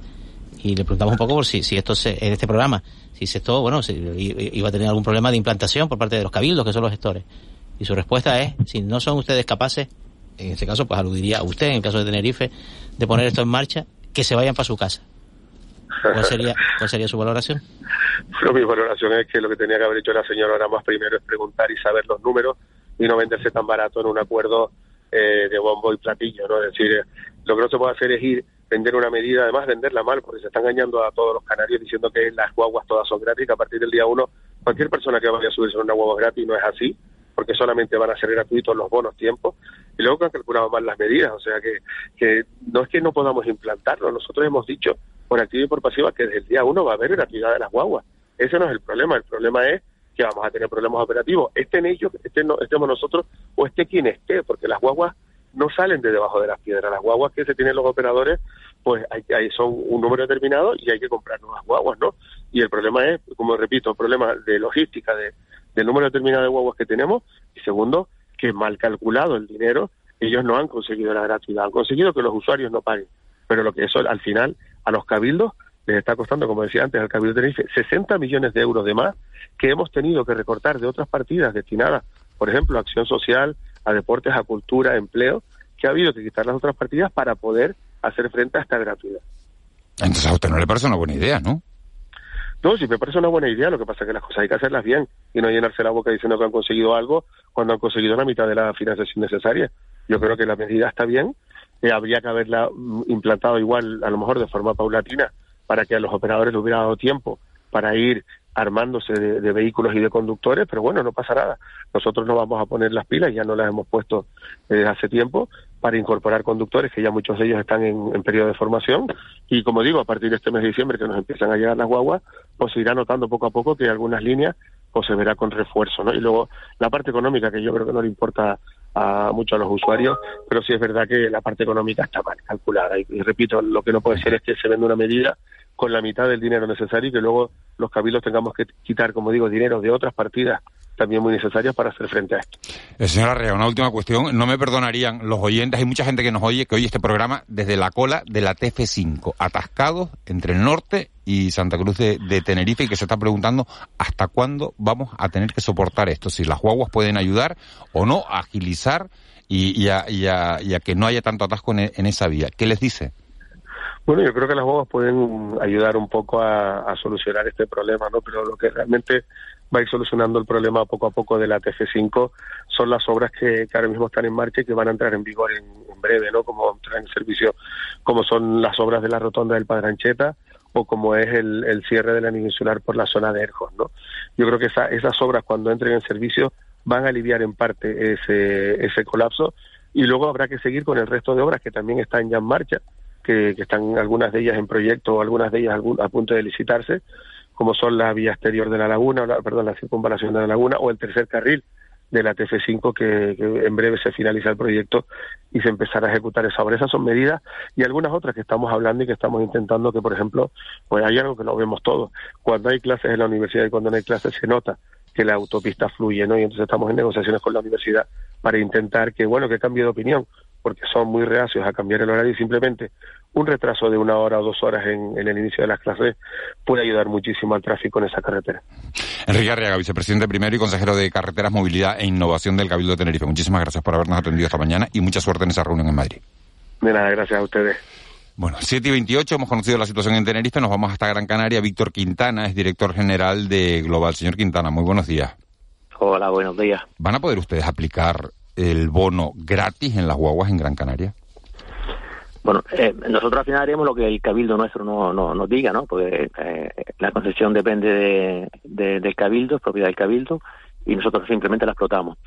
Speaker 15: y le preguntamos un poco por si, si esto se, en este programa, si esto, bueno, si iba a tener algún problema de implantación por parte de los cabildos, que son los gestores. Y su respuesta es, si no son ustedes capaces en este caso pues aludiría a usted, en el caso de Tenerife, de poner esto en marcha, que se vayan para su casa. ¿Cuál sería, ¿Cuál sería su valoración?
Speaker 6: Mi valoración es que lo que tenía que haber hecho la señora ahora más primero es preguntar y saber los números y no venderse tan barato en un acuerdo eh, de bombo y platillo, ¿no? Es decir, lo que no se puede hacer es ir, vender una medida, además venderla mal, porque se está engañando a todos los canarios diciendo que las guaguas todas son gratis, que a partir del día uno cualquier persona que vaya a subirse a una guagua gratis no es así, porque solamente van a ser gratuitos los bonos tiempos, y luego que han calculado mal las medidas, o sea que, que no es que no podamos implantarlo, nosotros hemos dicho por activa y por pasiva que desde el día uno va a haber gratuidad de las guaguas, ese no es el problema, el problema es que vamos a tener problemas operativos, estén ellos, estén, estemos nosotros o esté quien esté, porque las guaguas no salen de debajo de las piedras, las guaguas que se tienen los operadores, pues hay, son un número determinado y hay que comprar nuevas guaguas, ¿no? Y el problema es, como repito, el problema de logística, de, del número determinado de guaguas que tenemos, y segundo, que mal calculado el dinero, ellos no han conseguido la gratuidad, han conseguido que los usuarios no paguen, pero lo que eso al final a los cabildos les está costando, como decía antes, al Cabildo de Tenerife, 60 millones de euros de más que hemos tenido que recortar de otras partidas destinadas, por ejemplo, a acción social, a deportes, a cultura, a empleo, que ha habido que quitar las otras partidas para poder hacer frente a esta gratuidad.
Speaker 1: Entonces a usted no le parece una buena idea, ¿no?
Speaker 6: No, sí me parece una buena idea, lo que pasa es que las cosas hay que hacerlas bien y no llenarse la boca diciendo que han conseguido algo cuando han conseguido la mitad de la financiación necesaria. Yo creo que la medida está bien, eh, habría que haberla mm, implantado igual, a lo mejor de forma paulatina, para que a los operadores les hubiera dado tiempo para ir armándose de, vehículos y de conductores, pero bueno, no pasa nada. Nosotros no vamos a poner las pilas, ya no las hemos puesto desde hace tiempo, para incorporar conductores, que ya muchos de ellos están en, periodo de formación. Y como digo, a partir de este mes de diciembre, que nos empiezan a llegar las guaguas, pues se irá notando poco a poco que algunas líneas pues se verá con refuerzo, ¿no? Y luego la parte económica, que yo creo que no le importa a mucho a los usuarios, pero sí es verdad que la parte económica está mal calculada. Y, y repito, lo que no puede ser es que se venda una medida con la mitad del dinero necesario y que luego los cabildos tengamos que quitar, como digo, dinero de otras partidas también muy necesarias para hacer frente a esto.
Speaker 1: Eh, señora Arrea, una última cuestión. No me perdonarían los oyentes, hay mucha gente que nos oye, que oye este programa desde la cola de la TF5, atascados entre el norte y Santa Cruz de, Tenerife y que se está preguntando hasta cuándo vamos a tener que soportar esto, si las guaguas pueden ayudar o no a agilizar y, a, que no haya tanto atasco en esa vía. ¿Qué les dice?
Speaker 6: Bueno, yo creo que las bombas pueden ayudar un poco a, solucionar este problema, ¿no? Pero lo que realmente va a ir solucionando el problema poco a poco de la TF5 son las obras que, ahora mismo están en marcha y que van a entrar en vigor en, breve, ¿no? Como entrar en servicio, como son las obras de la rotonda del Padrancheta o como es el, cierre de la insular por la zona de Erjos, ¿no? Yo creo que esas obras cuando entren en servicio van a aliviar en parte ese, ese colapso y luego habrá que seguir con el resto de obras que también están ya en marcha que, están algunas de ellas en proyecto o algunas de ellas a punto de licitarse, como son la vía exterior de la laguna, perdón, la circunvalación de la laguna o el tercer carril de la TF5 que, en breve se finaliza el proyecto y se empezará a ejecutar esa obra. Esas son medidas y algunas otras que estamos hablando y que estamos intentando que, por ejemplo, pues hay algo que lo vemos todos. Cuando hay clases en la universidad y cuando no hay clases se nota que la autopista fluye, ¿no? Y entonces estamos en negociaciones con la universidad para intentar que, bueno, que cambie de opinión, porque son muy reacios a cambiar el horario y simplemente un retraso de una hora o dos horas en, el inicio de las clases puede ayudar muchísimo al tráfico en esa carretera.
Speaker 1: Enrique Arriaga, vicepresidente primero y consejero de Carreteras, Movilidad e Innovación del Cabildo de Tenerife. Muchísimas gracias por habernos atendido esta mañana y mucha suerte en esa reunión en Madrid.
Speaker 6: De nada, gracias a ustedes.
Speaker 1: Bueno, 7 y 28 hemos conocido la situación en Tenerife, nos vamos hasta Gran Canaria. Víctor Quintana es director general de Global. Señor Quintana, muy buenos días.
Speaker 16: Hola, buenos días.
Speaker 1: ¿Van a poder ustedes aplicar el bono gratis en las guaguas en Gran Canaria?
Speaker 16: Bueno, eh, nosotros al final haremos lo que el cabildo nuestro no, no nos diga, ¿no? Porque eh, la concesión depende de, del cabildo, es propiedad del cabildo, y nosotros simplemente la explotamos.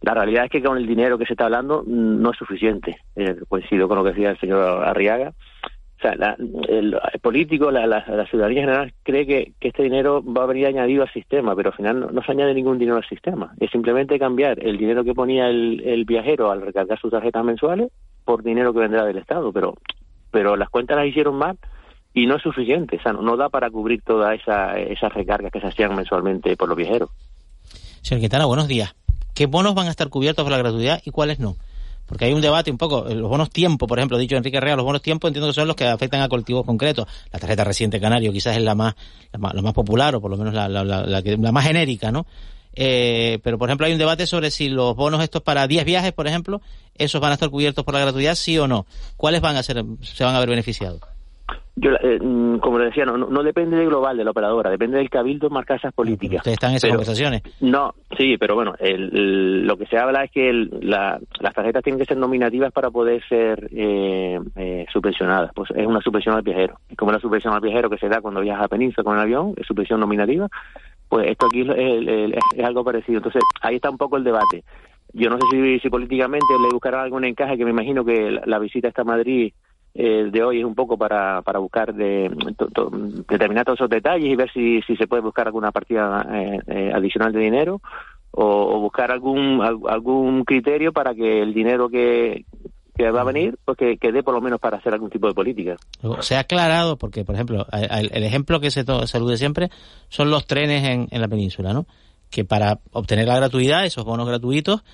Speaker 16: La realidad es que con el dinero que se está hablando mm, no es suficiente. Eh, coincido con lo que decía el señor Arriaga. O sea, el, político, la, la, ciudadanía general cree que, este dinero va a venir añadido al sistema, pero al final no, se añade ningún dinero al sistema. Es simplemente cambiar el dinero que ponía el, el viajero al recargar sus tarjetas mensuales por dinero que vendrá del Estado, pero, pero las cuentas las hicieron mal y no es suficiente, o sea, no, da para cubrir todas esa, esas recargas que se hacían mensualmente por los viajeros.
Speaker 15: Señor Quintana, buenos días. ¿Qué bonos van a estar cubiertos por la gratuidad y cuáles no? Porque hay un debate un poco, los bonos tiempo, por ejemplo, dicho Enrique Real, los bonos tiempo entiendo que son los que afectan a colectivos concretos. La tarjeta residente canario quizás es la más, la más, popular o por lo menos la, la, la, la más genérica, ¿no? Eh, pero, por ejemplo, hay un debate sobre si los bonos estos para 10 viajes, por ejemplo, esos van a estar cubiertos por la gratuidad, sí o no. ¿Cuáles van a ser, se van a ver beneficiados?
Speaker 16: Yo, eh, mm, como le decía, no, no, depende de global de la operadora, depende del cabildo marcar esas políticas.
Speaker 15: Ustedes están en esas conversaciones.
Speaker 16: No, sí, pero bueno, el, lo que se habla es que la, las tarjetas tienen que ser nominativas para poder ser eh, eh, subvencionadas. Pues es una subvención al viajero. Es como la subvención al viajero que se da cuando viaja a Península con el avión, es subvención nominativa. Pues esto aquí es, es, algo parecido. Entonces, ahí está un poco el debate. Yo no sé si, si políticamente le buscarán algún encaje, que me imagino que la, la visita esta a Madrid eh, de hoy es un poco para, para buscar de, determinar todos esos detalles y ver si, si se puede buscar alguna partida eh, eh, adicional de dinero o, buscar algún algún criterio para que el dinero que, que va a venir pues que, dé por lo menos para hacer algún tipo de política.
Speaker 15: Se ha aclarado porque, por ejemplo, el, ejemplo que se, se siempre son los trenes en, en la península, ¿no? Que para obtener la gratuidad, esos bonos gratuitos,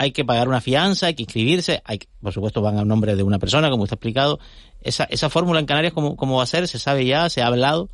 Speaker 15: hay que pagar una fianza, hay que inscribirse, hay, por supuesto van a nombre de una persona, como usted ha explicado. ¿Esa, esa fórmula en Canarias cómo, cómo va a ser? ¿Se sabe ya? ¿Se ha hablado?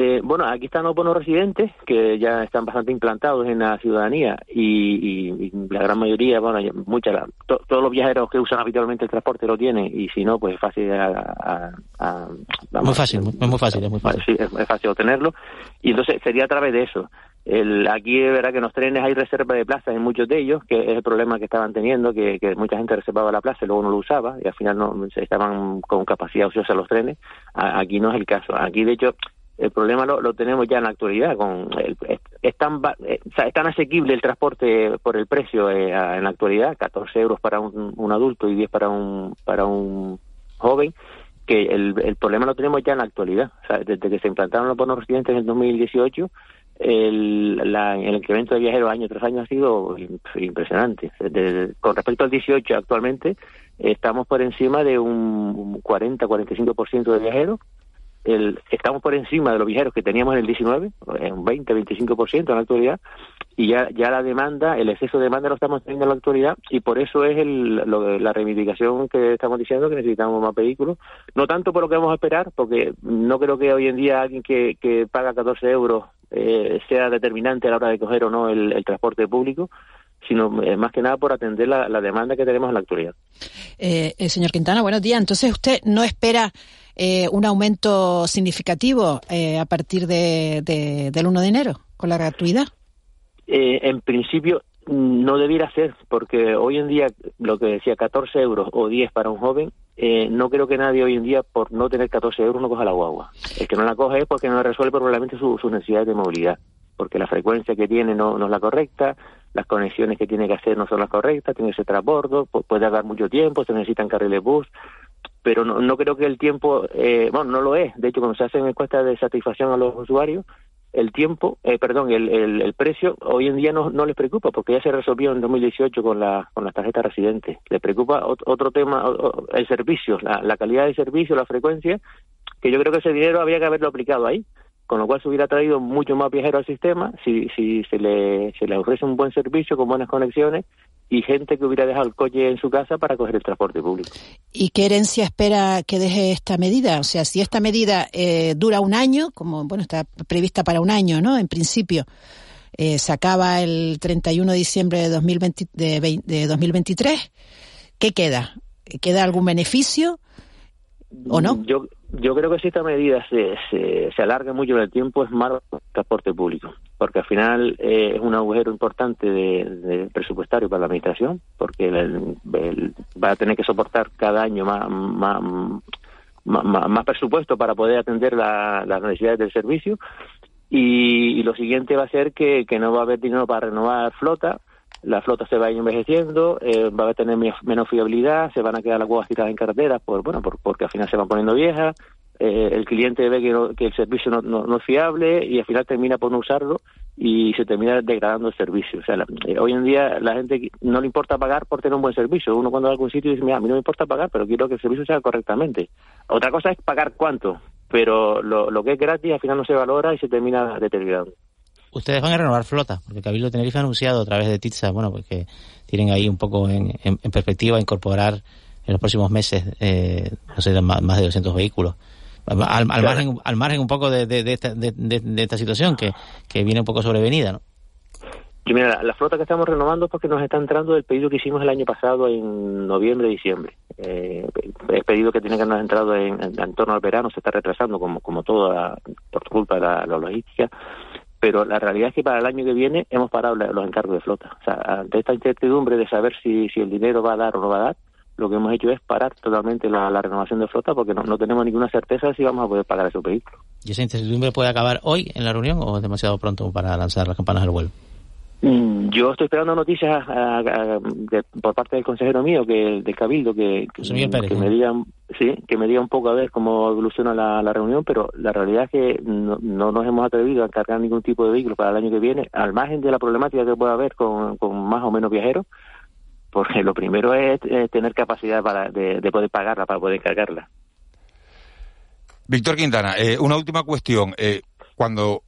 Speaker 16: Eh, bueno, aquí están los bonos residentes que ya están bastante implantados en la ciudadanía y, la gran mayoría, bueno, muchas, todos los viajeros que usan habitualmente el transporte lo tienen y si no, pues es fácil. A,
Speaker 15: muy fácil, es muy fácil, es muy fácil.
Speaker 16: es, fácil obtenerlo y entonces sería a través de eso. El, aquí es verdad que en los trenes hay reserva de plazas en muchos de ellos, que es el problema que estaban teniendo, que, mucha gente reservaba la plaza y luego no lo usaba y al final no estaban con capacidad ociosa los trenes. aquí no es el caso. Aquí, de hecho, el problema lo, tenemos ya en la actualidad. con es, tan, eh, es tan asequible el transporte por el precio eh, en la actualidad, 14 euros para un, adulto y 10 para un, para un joven, que el, el problema lo tenemos ya en la actualidad. desde que se implantaron los bonos residentes en el 2018, el, la, el incremento de viajeros año tras año ha sido impresionante. con respecto al 18 actualmente, estamos por encima de un 40-45% de viajeros. El, estamos por encima de los viajeros que teníamos en el 19, un 20-25% en la actualidad, y ya, ya la demanda, el exceso de demanda lo estamos teniendo en la actualidad, y por eso es el, lo, la reivindicación que estamos diciendo que necesitamos más vehículos. No tanto por lo que vamos a esperar, porque no creo que hoy en día alguien que, que paga 14 euros eh, sea determinante a la hora de coger o no el, transporte público, sino eh, más que nada por atender la, demanda que tenemos en la actualidad.
Speaker 14: Eh, eh, señor Quintana, buenos días. Entonces, ¿usted no espera un aumento significativo a partir de, del 1 de enero con la gratuidad?
Speaker 16: en principio, no debiera ser, porque hoy en día lo que decía 14 euros o 10 para un joven, eh, no creo que nadie hoy en día por no tener 14 euros no coja la guagua. El que no la coge es porque no resuelve probablemente sus necesidades de movilidad, porque la frecuencia que tiene no, es la correcta, las conexiones que tiene que hacer no son las correctas, tiene que ser transbordo, puede dar mucho tiempo, se necesitan carriles bus, pero no, no creo que el tiempo, eh, bueno, no lo es. De hecho, cuando se hacen encuestas de satisfacción a los usuarios, el tiempo, eh, perdón, el, el, precio hoy en día no, no les preocupa porque ya se resolvió en 2018 con, la, con las tarjetas residentes. Les preocupa otro tema, el servicio, la, la calidad del servicio, la frecuencia, que yo creo que ese dinero había que haberlo aplicado ahí con lo cual se hubiera traído mucho más viajeros al sistema si, si se, le, se le ofrece un buen servicio con buenas conexiones y gente que hubiera dejado el coche en su casa para coger el transporte público.
Speaker 14: ¿Y qué herencia espera que deje esta medida? O sea, si esta medida eh, dura un año, como bueno está prevista para un año, ¿no? En principio, eh, se acaba el 31 de diciembre de, 2020, de, de 2023, ¿qué queda? ¿Queda algún beneficio o no?
Speaker 16: Yo, yo creo que si esta medida se, se, alarga mucho en el tiempo es malo para transporte público, porque al final eh, es un agujero importante de, presupuestario para la administración, porque va a tener que soportar cada año más, más, más, presupuesto para poder atender las necesidades del servicio. Y, lo siguiente va a ser que, que no va a haber dinero para renovar flota, la flota se va a ir envejeciendo, eh, va a tener menos fiabilidad, se van a quedar las huevas tiradas en carretera, por, bueno, por, porque al final se van poniendo viejas, eh, el cliente ve que, el servicio no, no, es fiable y al final termina por no usarlo y se termina degradando el servicio. O sea, eh, hoy en día la gente no le importa pagar por tener un buen servicio. Uno cuando va a algún sitio dice, mira, a mí no me importa pagar, pero quiero que el servicio sea correctamente. Otra cosa es pagar cuánto, pero lo que es gratis al final no se valora y se termina deteriorando
Speaker 15: ustedes van a renovar flota, porque Cabildo de Tenerife ha anunciado a través de TITSA, bueno, pues que tienen ahí un poco en, perspectiva incorporar en los próximos meses, eh, no sé, más, de 200 vehículos. Al, margen, al margen un poco de, esta, de, esta situación que, que viene un poco sobrevenida, ¿no?
Speaker 16: mira, la, flota que estamos renovando es porque nos está entrando el pedido que hicimos el año pasado en noviembre, diciembre. Eh, el pedido que tiene que haber entrado en, en, torno al verano se está retrasando, como, como toda, por culpa de la, logística. Pero la realidad es que para el año que viene hemos parado los encargos de flota. O sea, ante esta incertidumbre de saber si, si el dinero va a dar o no va a dar, lo que hemos hecho es parar totalmente la, renovación de flota porque no, no, tenemos ninguna certeza si vamos a poder pagar esos vehículos.
Speaker 15: ¿Y esa incertidumbre puede acabar hoy en la reunión o es demasiado pronto para lanzar las campanas al vuelo?
Speaker 16: Mm, yo estoy esperando noticias por parte del consejero mío, que del Cabildo, que, que, me digan, sí, que me diga un poco a ver cómo evoluciona la, reunión, pero la realidad es que no, nos hemos atrevido a cargar ningún tipo de vehículo para el año que viene, al margen de la problemática que pueda haber con, con más o menos viajeros, porque lo primero es, tener capacidad para, de, poder pagarla, para poder cargarla.
Speaker 1: Víctor Quintana, eh, una última cuestión. Eh, cuando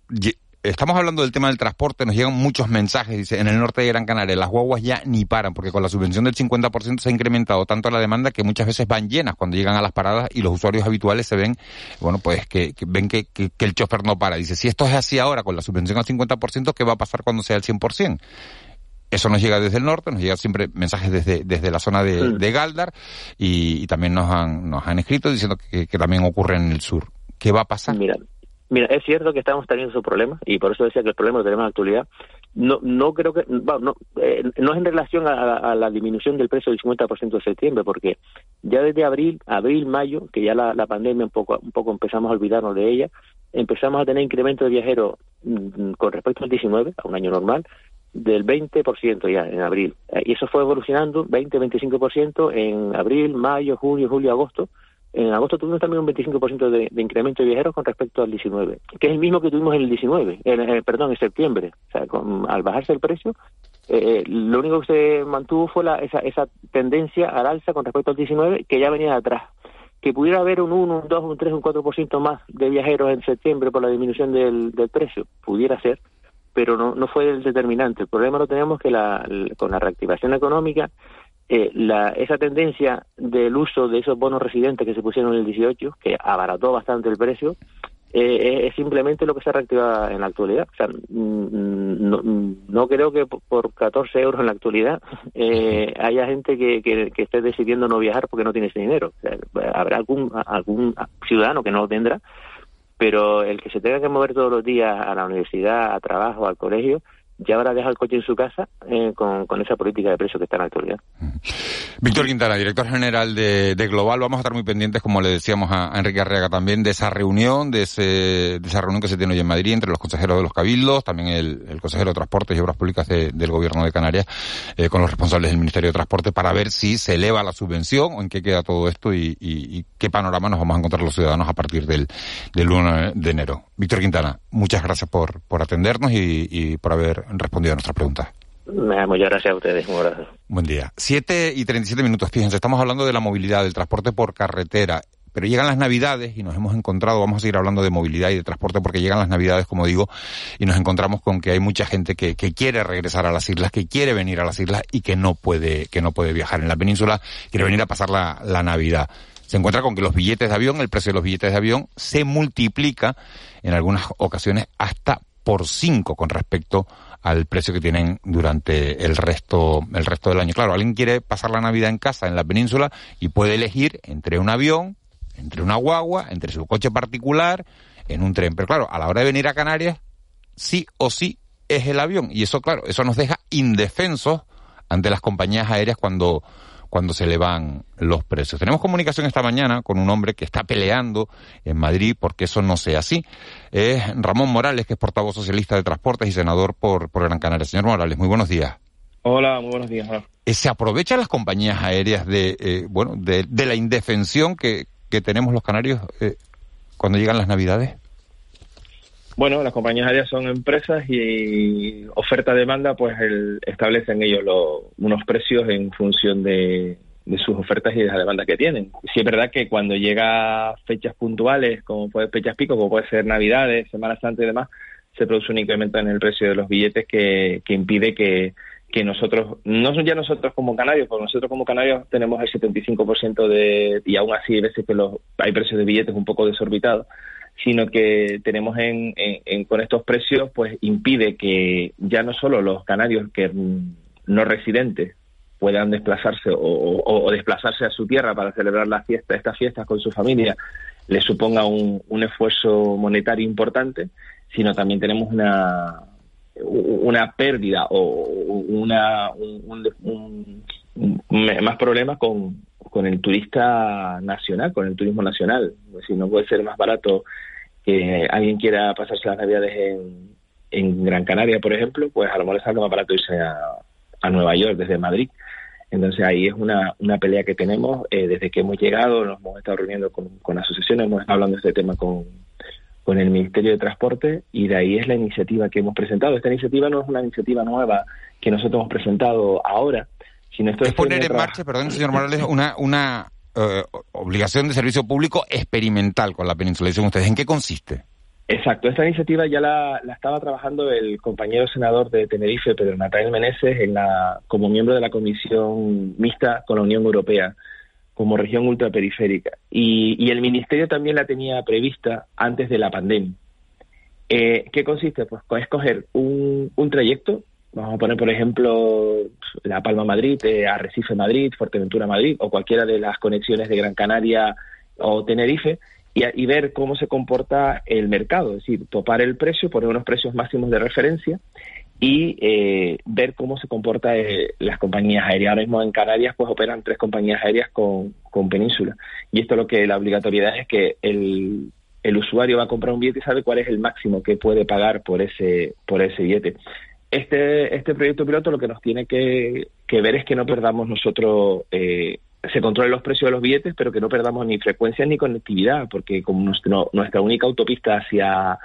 Speaker 1: estamos hablando del tema del transporte, nos llegan muchos mensajes, dice, en el norte de Gran Canaria las guaguas ya ni paran, porque con la subvención del 50% se ha incrementado tanto la demanda que muchas veces van llenas cuando llegan a las paradas y los usuarios habituales se ven, bueno, pues que, ven que, que, el chofer no para. Dice, si esto es así ahora con la subvención al 50%, ¿qué va a pasar cuando sea el 100%? Eso nos llega desde el norte, nos llegan siempre mensajes desde, desde la zona de, de Galdar y, también nos han, nos han escrito diciendo que, también ocurre en el sur. ¿Qué va a pasar?
Speaker 16: Mira, mira, es cierto que estamos teniendo esos problemas y por eso decía que el problema lo tenemos en la actualidad. No, no creo que, no, eh, no es en relación a, la disminución del precio del 50% de septiembre, porque ya desde abril, abril, mayo, que ya la, pandemia un poco, un poco empezamos a olvidarnos de ella, empezamos a tener incremento de viajeros mm, con respecto al 19, a un año normal, del 20% ya en abril. Eh, y eso fue evolucionando 20-25% en abril, mayo, junio, julio, agosto. En agosto tuvimos también un 25% de, de, incremento de viajeros con respecto al 19, que es el mismo que tuvimos en el 19, en, perdón, en septiembre. O sea, con, al bajarse el precio, eh, eh, lo único que se mantuvo fue la, esa, esa tendencia al alza con respecto al 19 que ya venía de atrás. Que pudiera haber un 1, un 2, un 3, un 4% más de viajeros en septiembre por la disminución del, del precio, pudiera ser, pero no, fue el determinante. El problema lo tenemos que la, con la reactivación económica, eh, la, esa tendencia del uso de esos bonos residentes que se pusieron en el 18, que abarató bastante el precio, eh, es simplemente lo que se reactiva en la actualidad. O sea, no, no creo que por 14 euros en la actualidad eh, haya gente que, que, que, esté decidiendo no viajar porque no tiene ese dinero. habrá algún, algún ciudadano que no lo tendrá, pero el que se tenga que mover todos los días a la universidad, a trabajo, al colegio, ya habrá dejado el coche en su casa eh, con, con, esa política de precios que está en la actualidad.
Speaker 1: Víctor Quintana, director general de, de, Global, vamos a estar muy pendientes, como le decíamos a, Enrique Arriaga también, de esa reunión, de, ese, de esa reunión que se tiene hoy en Madrid entre los consejeros de los cabildos, también el, consejero de Transportes y Obras Públicas del Gobierno de Canarias, eh, con los responsables del Ministerio de Transporte, para ver si se eleva la subvención o en qué queda todo esto y, y, y qué panorama nos vamos a encontrar los ciudadanos a partir del, del 1 de enero. Víctor Quintana, muchas gracias por, por atendernos y, y por haber respondido a nuestras preguntas.
Speaker 16: Muchas gracias a ustedes. Un
Speaker 1: Buen día. Siete y 37 minutos. Fíjense, estamos hablando de la movilidad, del transporte por carretera. Pero llegan las Navidades y nos hemos encontrado, vamos a seguir hablando de movilidad y de transporte porque llegan las Navidades, como digo, y nos encontramos con que hay mucha gente que, que quiere regresar a las islas, que quiere venir a las islas y que no puede, que no puede viajar en la península, quiere venir a pasar la, la Navidad se encuentra con que los billetes de avión, el precio de los billetes de avión, se multiplica en algunas ocasiones hasta por cinco con respecto al precio que tienen durante el resto, el resto del año. Claro, alguien quiere pasar la Navidad en casa, en la península, y puede elegir entre un avión, entre una guagua, entre su coche particular, en un tren. Pero claro, a la hora de venir a Canarias, sí o sí es el avión. Y eso, claro, eso nos deja indefensos ante las compañías aéreas cuando, cuando se elevan los precios. Tenemos comunicación esta mañana con un hombre que está peleando en Madrid porque eso no sea así. Es Ramón Morales, que es portavoz socialista de transportes y senador por, por Gran Canaria. Señor Morales, muy buenos días.
Speaker 17: Hola, muy buenos días.
Speaker 1: Eh, ¿Se aprovechan las compañías aéreas de, eh, bueno, de, la indefensión que, que tenemos los canarios eh, cuando llegan las Navidades?
Speaker 17: Bueno, las compañías aéreas son empresas y oferta-demanda, pues establecen ellos unos precios en función de, sus ofertas y de la demanda que tienen. Sí es verdad que cuando llega fechas puntuales, como puede fechas pico, como puede ser Navidades, Semana Santa y demás, se produce un incremento en el precio de los billetes que, impide que, que nosotros, no son ya nosotros como canarios, porque nosotros como canarios tenemos el 75% de, y aún así hay veces que los, hay precios de billetes un poco desorbitados, sino que tenemos en, en, con estos precios, pues impide que ya no solo los canarios que no residentes puedan desplazarse o, desplazarse a su tierra para celebrar la fiesta, estas fiestas con su familia, le suponga un, un esfuerzo monetario importante, sino también tenemos una, una pérdida o una, un, más problemas con, con el turista nacional, con el turismo nacional. Si no puede ser más barato que alguien quiera pasarse las navidades en, Gran Canaria, por ejemplo, pues a lo mejor le sale más barato irse a, Nueva York desde Madrid. Entonces ahí es una, una pelea que tenemos eh, desde que hemos llegado, nos hemos estado reuniendo con, con asociaciones, hemos estado hablando de este tema con, con el Ministerio de Transporte y de ahí es la iniciativa que hemos presentado. Esta iniciativa no es una iniciativa nueva que nosotros hemos presentado ahora,
Speaker 1: es, poner en marcha, perdón, señor Morales, una, una eh, obligación de servicio público experimental con la península. Dicen ustedes, ¿en qué consiste?
Speaker 17: Exacto, esta iniciativa ya la, estaba trabajando el compañero senador de Tenerife, Pedro Natael Meneses, en la, como miembro de la Comisión Mixta con la Unión Europea, como región ultraperiférica. Y, y el Ministerio también la tenía prevista antes de la pandemia. Eh, ¿Qué consiste? Pues con escoger un, un trayecto, vamos a poner por ejemplo La Palma Madrid, eh, Arrecife Madrid, Fuerteventura Madrid, o cualquiera de las conexiones de Gran Canaria o Tenerife, y, ver cómo se comporta el mercado, es decir, topar el precio, poner unos precios máximos de referencia y eh, ver cómo se comporta eh, las compañías aéreas. Ahora mismo en Canarias pues operan tres compañías aéreas con, con Península y esto lo que la obligatoriedad es que el, el usuario va a comprar un billete y sabe cuál es el máximo que puede pagar por ese por ese billete. Este, este proyecto piloto lo que nos tiene que, ver es que no perdamos nosotros eh, se controlen los precios de los billetes, pero que no perdamos ni frecuencia ni conectividad, porque como nuestra única autopista hacia,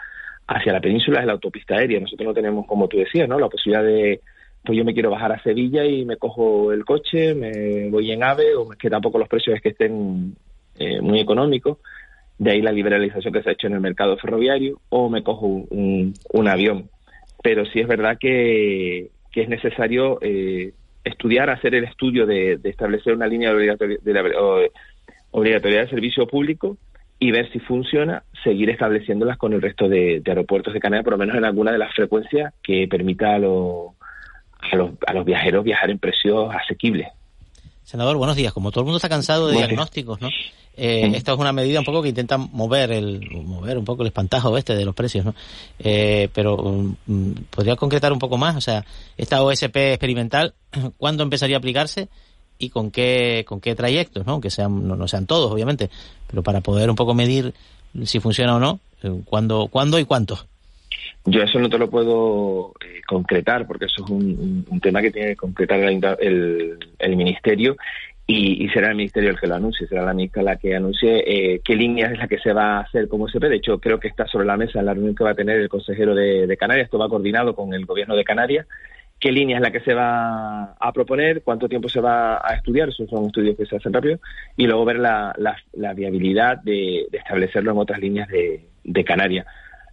Speaker 17: hacia la península es la autopista aérea. Nosotros no tenemos, como tú decías, ¿no? la posibilidad de, pues yo me quiero bajar a Sevilla y me cojo el coche, me voy en AVE, o es que tampoco los precios es que estén eh, muy económicos. De ahí la liberalización que se ha hecho en el mercado ferroviario, o me cojo un, un avión. Pero sí es verdad que, que es necesario eh, estudiar, hacer el estudio de, establecer una línea de, obligatoriedad de servicio público y ver si funciona, seguir estableciéndolas con el resto de, aeropuertos de Canadá, por lo menos en alguna de las frecuencias que permita a, los, a los viajeros viajar en precios asequibles.
Speaker 15: Senador, buenos días. Como todo el mundo está cansado de diagnósticos, ¿no? Eh, esta es una medida un poco que intenta mover el mover un poco el espantajo este de los precios, ¿no? Eh, pero mm, podría concretar un poco más, o sea, esta OSP experimental, [clears throat] ¿cuándo empezaría a aplicarse y con qué con qué trayectos, ¿no? Aunque sean no, sean todos, obviamente, pero para poder un poco medir si funciona o no, eh, ¿cuándo, ¿cuándo y cuánto?
Speaker 17: Yo eso no te lo puedo concretar porque eso es un, tema que tiene que concretar el, el ministerio y, será el Ministerio el que lo anuncie, será la ministra la que anuncie eh, qué línea es la que se va a hacer como SP. De hecho, creo que está sobre la mesa en la reunión que va a tener el consejero de, Canarias, esto va coordinado con el gobierno de Canarias, qué línea es la que se va a proponer, cuánto tiempo se va a estudiar, esos son estudios que se hacen rápido, y luego ver la, la, viabilidad de, establecerlo en otras líneas de, de Canarias.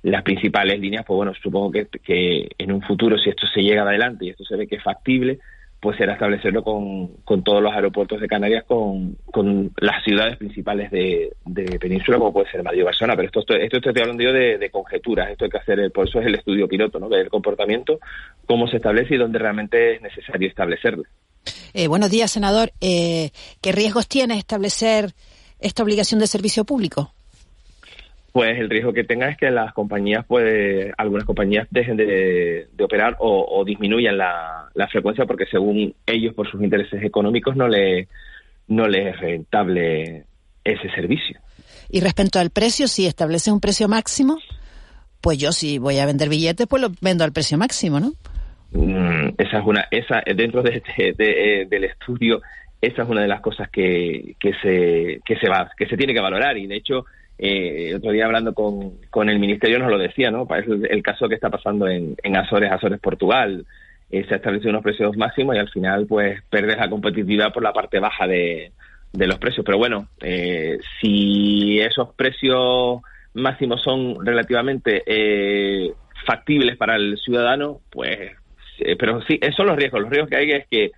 Speaker 17: Las principales líneas, pues bueno, supongo que, que, en un futuro, si esto se llega adelante y esto se ve que es factible, pues era establecerlo con, con todos los aeropuertos de Canarias, con, con las ciudades principales de, de, Península, como puede ser Madrid o Barcelona. Pero esto, esto, estoy hablando yo de, conjeturas, esto hay que hacer, por eso es el estudio piloto, ¿no? Ver el comportamiento, cómo se establece y dónde realmente es necesario establecerlo.
Speaker 14: Eh, buenos días, senador. Eh, ¿Qué riesgos tiene establecer esta obligación de servicio público?
Speaker 17: Pues el riesgo que tenga es que las compañías, pues algunas compañías dejen de, operar o, disminuyan la, frecuencia porque según ellos, por sus intereses económicos, no le, no les es rentable ese servicio.
Speaker 14: Y respecto al precio, si establece un precio máximo, pues yo si voy a vender billetes, pues lo vendo al precio máximo, ¿no?
Speaker 17: Mm, esa es una, esa dentro de, de, del estudio, esa es una de las cosas que, que se, que se va, que se tiene que valorar y de hecho eh, otro día hablando con, con, el ministerio nos lo decía, ¿no? Es el, caso que está pasando en, en Azores, Azores, Portugal. Eh, se ha establecido unos precios máximos y al final, pues, perdes la competitividad por la parte baja de, de los precios. Pero bueno, eh, si esos precios máximos son relativamente eh, factibles para el ciudadano, pues, eh, pero sí, esos son los riesgos. Los riesgos que hay es que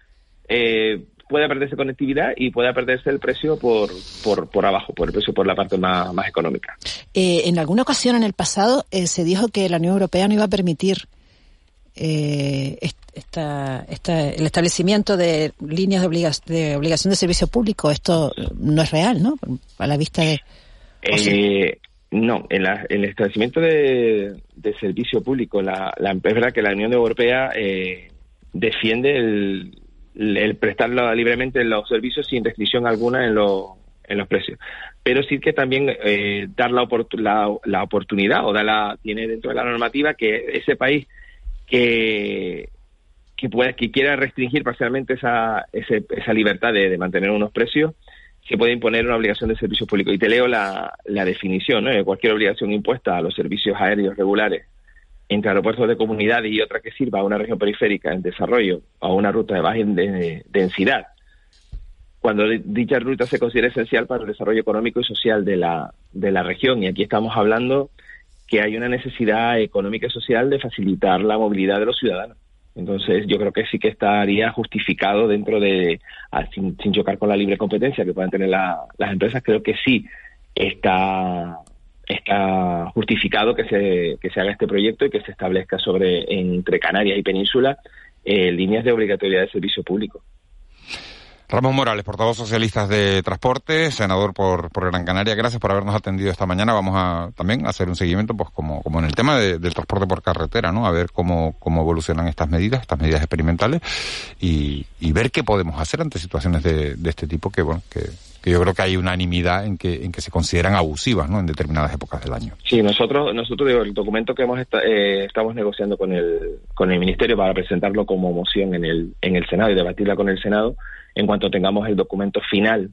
Speaker 17: puede perderse conectividad y puede perderse el precio por, por, por abajo, por el precio por la parte más, más económica.
Speaker 14: Eh, en alguna ocasión en el pasado eh, se dijo que la Unión Europea no iba a permitir eh, esta, esta, el establecimiento de líneas de, de obligación de servicio público. Esto no es real, ¿no? A la vista de...
Speaker 17: Eh, no, en, el establecimiento de, servicio público, la, es verdad que la Unión Europea eh, defiende el, el prestar libremente los servicios sin restricción alguna en, en los precios. Pero sí que también eh, dar la, la, oportunidad o da la, tiene dentro de la normativa que ese país que que pueda que quiera restringir parcialmente esa, esa libertad de mantener unos precios se puede imponer una obligación de servicio público. Y te leo la, definición, de cualquier obligación impuesta a los servicios aéreos regulares entre aeropuertos de comunidades y otra que sirva a una región periférica en desarrollo a una ruta de baja densidad, cuando dicha ruta se considera esencial para el desarrollo económico y social de la, de la región. Y aquí estamos hablando que hay una necesidad económica y social de facilitar la movilidad de los ciudadanos. Entonces, yo creo que sí que estaría justificado dentro de, sin, chocar con la libre competencia que puedan tener las empresas, creo que sí está está justificado que se, que se haga este proyecto y que se establezca sobre entre Canarias y Península eh, líneas de obligatoriedad de servicio público.
Speaker 1: Ramón Morales, portavoz socialista de Transporte, senador por, por Gran Canaria, gracias por habernos atendido esta mañana. Vamos a también hacer un seguimiento, pues como, como en el tema del transporte por carretera, ¿no? A ver cómo, cómo evolucionan estas medidas, estas medidas experimentales, y, y ver qué podemos hacer ante situaciones de, de este tipo que, bueno, que, que yo creo que hay unanimidad en que, en que se consideran abusivas ¿no? en determinadas épocas del año.
Speaker 17: Sí, nosotros, nosotros digo, el documento que hemos eh, estamos negociando con el, con el Ministerio para presentarlo como moción en el, en el Senado y debatirla con el Senado, en cuanto tengamos el documento final,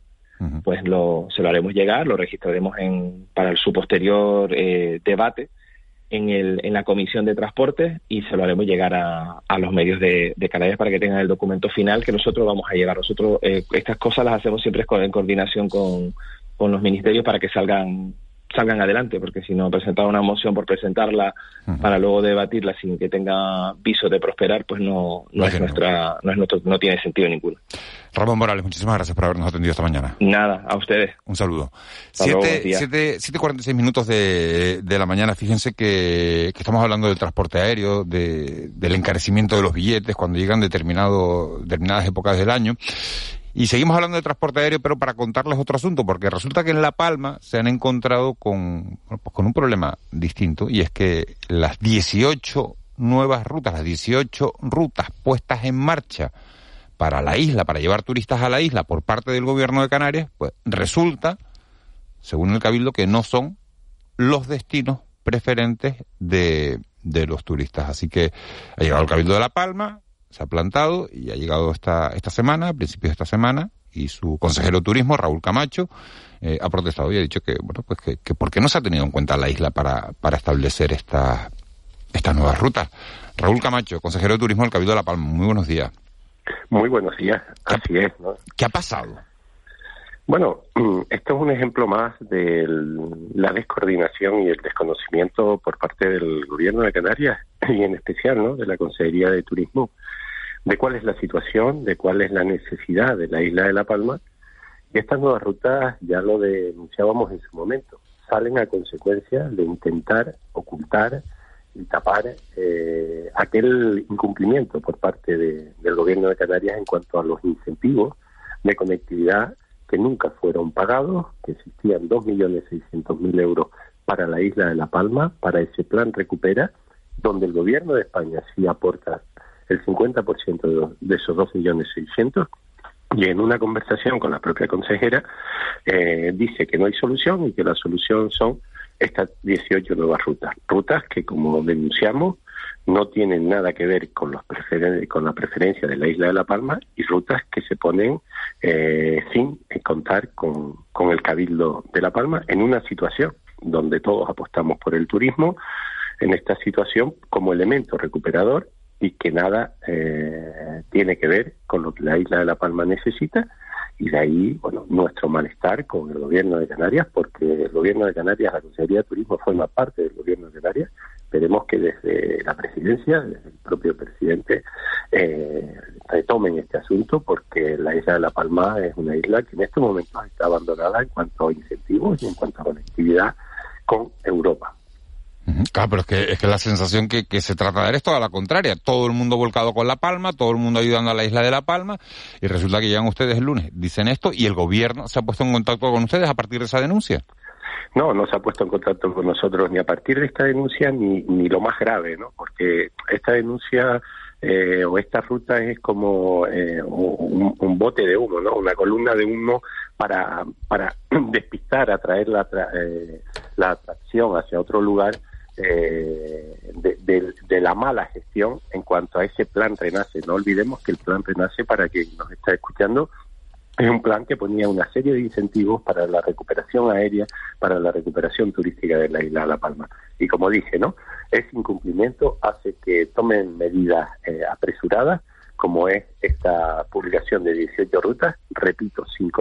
Speaker 17: pues lo, se lo haremos llegar, lo registraremos en, para su posterior eh, debate en, el, en la Comisión de Transporte y se lo haremos llegar a, a los medios de, de, Canarias para que tengan el documento final que nosotros vamos a llegar. Nosotros eh, estas cosas las hacemos siempre en coordinación con, con los ministerios para que salgan salgan adelante, porque si no presentar una moción por presentarla para luego debatirla sin que tenga viso de prosperar, pues no, no es nuestra, no es nuestro, no tiene sentido ninguno.
Speaker 1: Ramón Morales, muchísimas gracias por habernos atendido esta mañana.
Speaker 17: Nada, a ustedes.
Speaker 1: Un saludo. 7.46 de, de la mañana, fíjense que, que, estamos hablando del transporte aéreo, de, del encarecimiento de los billetes cuando llegan determinado, determinadas épocas del año. Y seguimos hablando de transporte aéreo, pero para contarles otro asunto, porque resulta que en La Palma se han encontrado con, pues con un problema distinto, y es que las 18 nuevas rutas, las 18 rutas puestas en marcha para la isla, para llevar turistas a la isla por parte del gobierno de Canarias, pues resulta, según el Cabildo, que no son los destinos preferentes de, de los turistas. Así que ha llegado el Cabildo de La Palma, se ha plantado y ha llegado esta, esta semana, a principios de esta semana, y su consejero de turismo, Raúl Camacho, eh, ha protestado y ha dicho que, bueno, pues que, que por qué no se ha tenido en cuenta la isla para, para establecer esta, estas nuevas rutas. Raúl Camacho, consejero de turismo del Cabildo de La Palma, muy buenos días.
Speaker 18: Muy buenos días, así es. ¿no?
Speaker 1: ¿Qué ha pasado?
Speaker 18: Bueno, esto es un ejemplo más de la descoordinación y el desconocimiento por parte del gobierno de Canarias y en especial ¿no? de la Consejería de Turismo de cuál es la situación, de cuál es la necesidad de la isla de La Palma. Y estas nuevas rutas, ya lo denunciábamos en su momento, salen a consecuencia de intentar ocultar y tapar eh, aquel incumplimiento por parte del gobierno de Canarias en cuanto a los incentivos de conectividad que nunca fueron pagados, que existían 2.600.000 euros para la isla de La Palma, para ese plan Recupera, donde el gobierno de España sí aporta el 50% de, esos 2.600.000 y en una conversación con la propia consejera eh, dice que no hay solución y que la solución son estas 18 nuevas rutas. Rutas que, como denunciamos, no tienen nada que ver con, los con la preferencia de la isla de La Palma y rutas que se ponen eh, sin contar con, con el cabildo de La Palma en una situación donde todos apostamos por el turismo, en esta situación como elemento recuperador y que nada eh, tiene que ver con lo que la isla de La Palma necesita y de ahí, bueno, nuestro malestar con el gobierno de Canarias, porque el gobierno de Canarias, la Consejería de Turismo forma parte del gobierno de Canarias, esperemos que desde la presidencia, desde el propio presidente, eh, retomen este asunto porque la isla de La Palma es una isla que en estos momentos está abandonada en cuanto a incentivos y en cuanto a conectividad con Europa.
Speaker 1: Claro, pero es que, es que la sensación que, que se trata de dar es toda la contraria. Todo el mundo volcado con La Palma, todo el mundo ayudando a la isla de La Palma, y resulta que llegan ustedes el lunes, dicen esto, y el gobierno se ha puesto en contacto con ustedes a partir de esa denuncia.
Speaker 18: No, no se ha puesto en contacto con nosotros ni a partir de esta denuncia ni, ni lo más grave, ¿no? Porque esta denuncia eh, o esta ruta es como eh, un, bote de humo, ¿no? Una columna de humo para, para [clears throat] despistar, atraer la, eh, la atracción hacia otro lugar eh, de, de, la mala gestión en cuanto a ese plan Renace. No olvidemos que el plan Renace, para quien nos está escuchando, es un plan que ponía una serie de incentivos para la recuperación aérea, para la recuperación turística de la isla de La Palma. Y como dije, ¿no? Ese incumplimiento hace que tomen medidas eh, apresuradas, como es esta publicación de 18 rutas, repito, sin,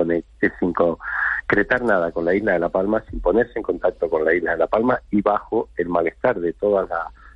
Speaker 18: sin concretar nada con la isla de La Palma, sin ponerse en contacto con la isla de La Palma y bajo el malestar de todas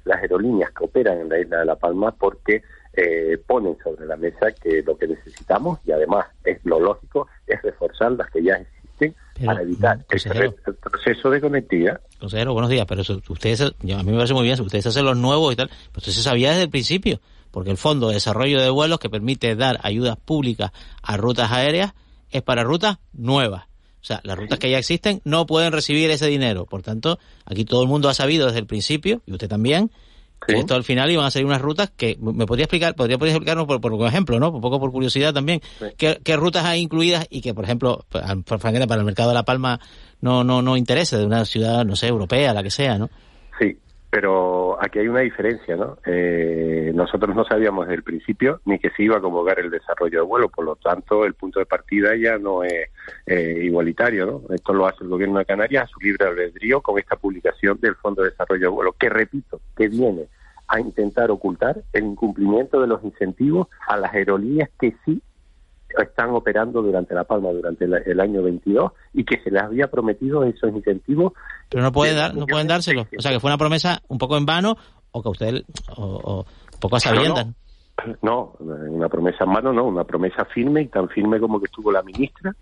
Speaker 18: las aerolíneas que operan en la isla de La Palma, porque eh, ponen sobre la mesa que lo que necesitamos, y además es lo lógico, es reforzar las que ya existen para evitar el proceso de conectividad.
Speaker 15: Consejero, buenos días, pero ustedes, a mí me parece muy bien, ustedes hacen los nuevos y tal, pero usted se sabía desde el principio, porque el Fondo de Desarrollo de Vuelos que permite dar ayudas públicas a rutas aéreas es para rutas nuevas. O sea, las rutas que ya existen no pueden recibir ese dinero. Por tanto, aquí todo el mundo ha sabido desde el principio, y usted también, esto al final iban a ser unas rutas que, ¿me podría explicar? ¿Podría, explicarnos por, por ejemplo, ¿no? Un poco por curiosidad también. ¿qué, rutas hay incluidas y que, por ejemplo, para el mercado de La Palma no, no, no interesa, de una ciudad, no sé, europea, la que sea, ¿no?
Speaker 18: Sí, pero aquí hay una diferencia, ¿no? Eh, nosotros no sabíamos desde el principio ni que se iba a convocar el desarrollo de vuelo, por lo tanto el punto de partida ya no es eh, igualitario, ¿no? Esto lo hace el gobierno de Canarias a su libre albedrío con esta publicación del Fondo de Desarrollo de Vuelo, que repito, que viene a intentar ocultar el incumplimiento de los incentivos a las aerolíneas que sí están operando durante La Palma durante el, año 22 y que se les había prometido esos incentivos.
Speaker 15: Pero no, puede dar, no pueden dárselo. O sea, que fue una promesa un poco en vano o que usted, o, un poco a sabiendas.
Speaker 18: No, no, una promesa en vano no, una promesa firme y tan firme como que estuvo la ministra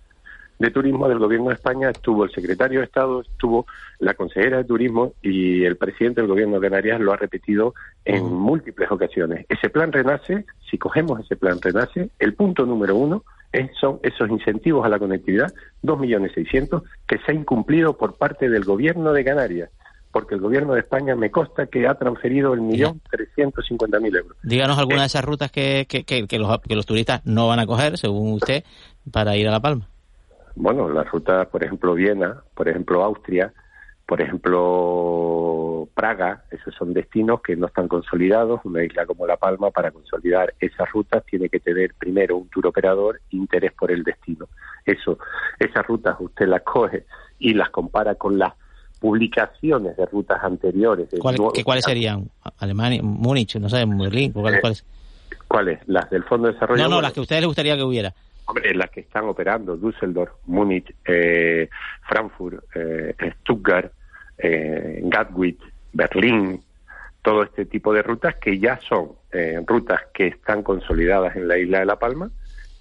Speaker 18: de Turismo del Gobierno de España, estuvo el secretario de Estado, estuvo la consejera de Turismo y el presidente del Gobierno de Canarias lo ha repetido en múltiples ocasiones. Ese plan Renace, si cogemos ese plan Renace, el punto número uno es, son esos incentivos a la conectividad, 2.600.000, que se ha incumplido por parte del Gobierno de Canarias porque el gobierno de España me consta que ha transferido el millón trescientos cincuenta mil euros.
Speaker 15: Díganos alguna de esas rutas que, que, que, los, que los turistas no van a coger, según usted, para ir a La Palma
Speaker 18: bueno, la ruta, por ejemplo, Viena, por ejemplo, Austria, por ejemplo, Praga, esos son destinos que no están consolidados. Una isla como La Palma, para consolidar esas rutas, tiene que tener primero un tour operador interés por el destino. Eso, esas rutas usted las coge y las compara con las publicaciones de rutas anteriores.
Speaker 15: ¿Cuáles serían? Alemania, Múnich, no sé, Berlín, ¿cuáles?
Speaker 18: ¿Cuáles? Las del Fondo de Desarrollo.
Speaker 15: No, no, las que a ustedes les gustaría que hubiera.
Speaker 18: Hombre, las que están operando, Düsseldorf, Múnich, eh, Frankfurt, eh, Stuttgart, eh, Gatwick, Berlín, todo este tipo de rutas que ya son rutas que están consolidadas en la isla de La Palma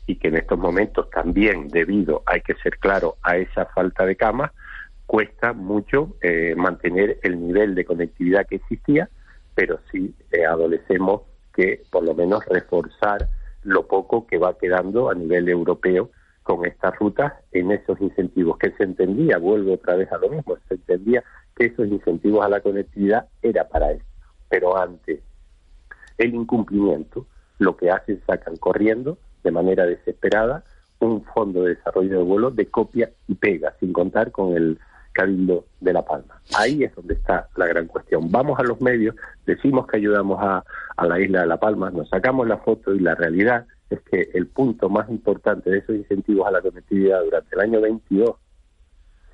Speaker 18: y que en estos momentos también, debido, hay que ser claro, a esa falta de camas, cuesta mucho mantener el nivel de conectividad que existía, pero sí adolecemos que por lo menos reforzar lo poco que va quedando a nivel europeo con estas rutas en esos incentivos, que se entendía, vuelvo otra vez a lo mismo, se entendía que esos incentivos a la conectividad era para eso, pero antes el incumplimiento, lo que hacen sacan corriendo de manera desesperada un fondo de desarrollo de vuelo de copia y pega, sin contar con el Cabildo de La Palma. Ahí es donde está la gran cuestión. Vamos a los medios, decimos que ayudamos a, a la isla de La Palma, nos sacamos la foto y la realidad es que el punto más importante de esos incentivos a la conectividad durante el año 22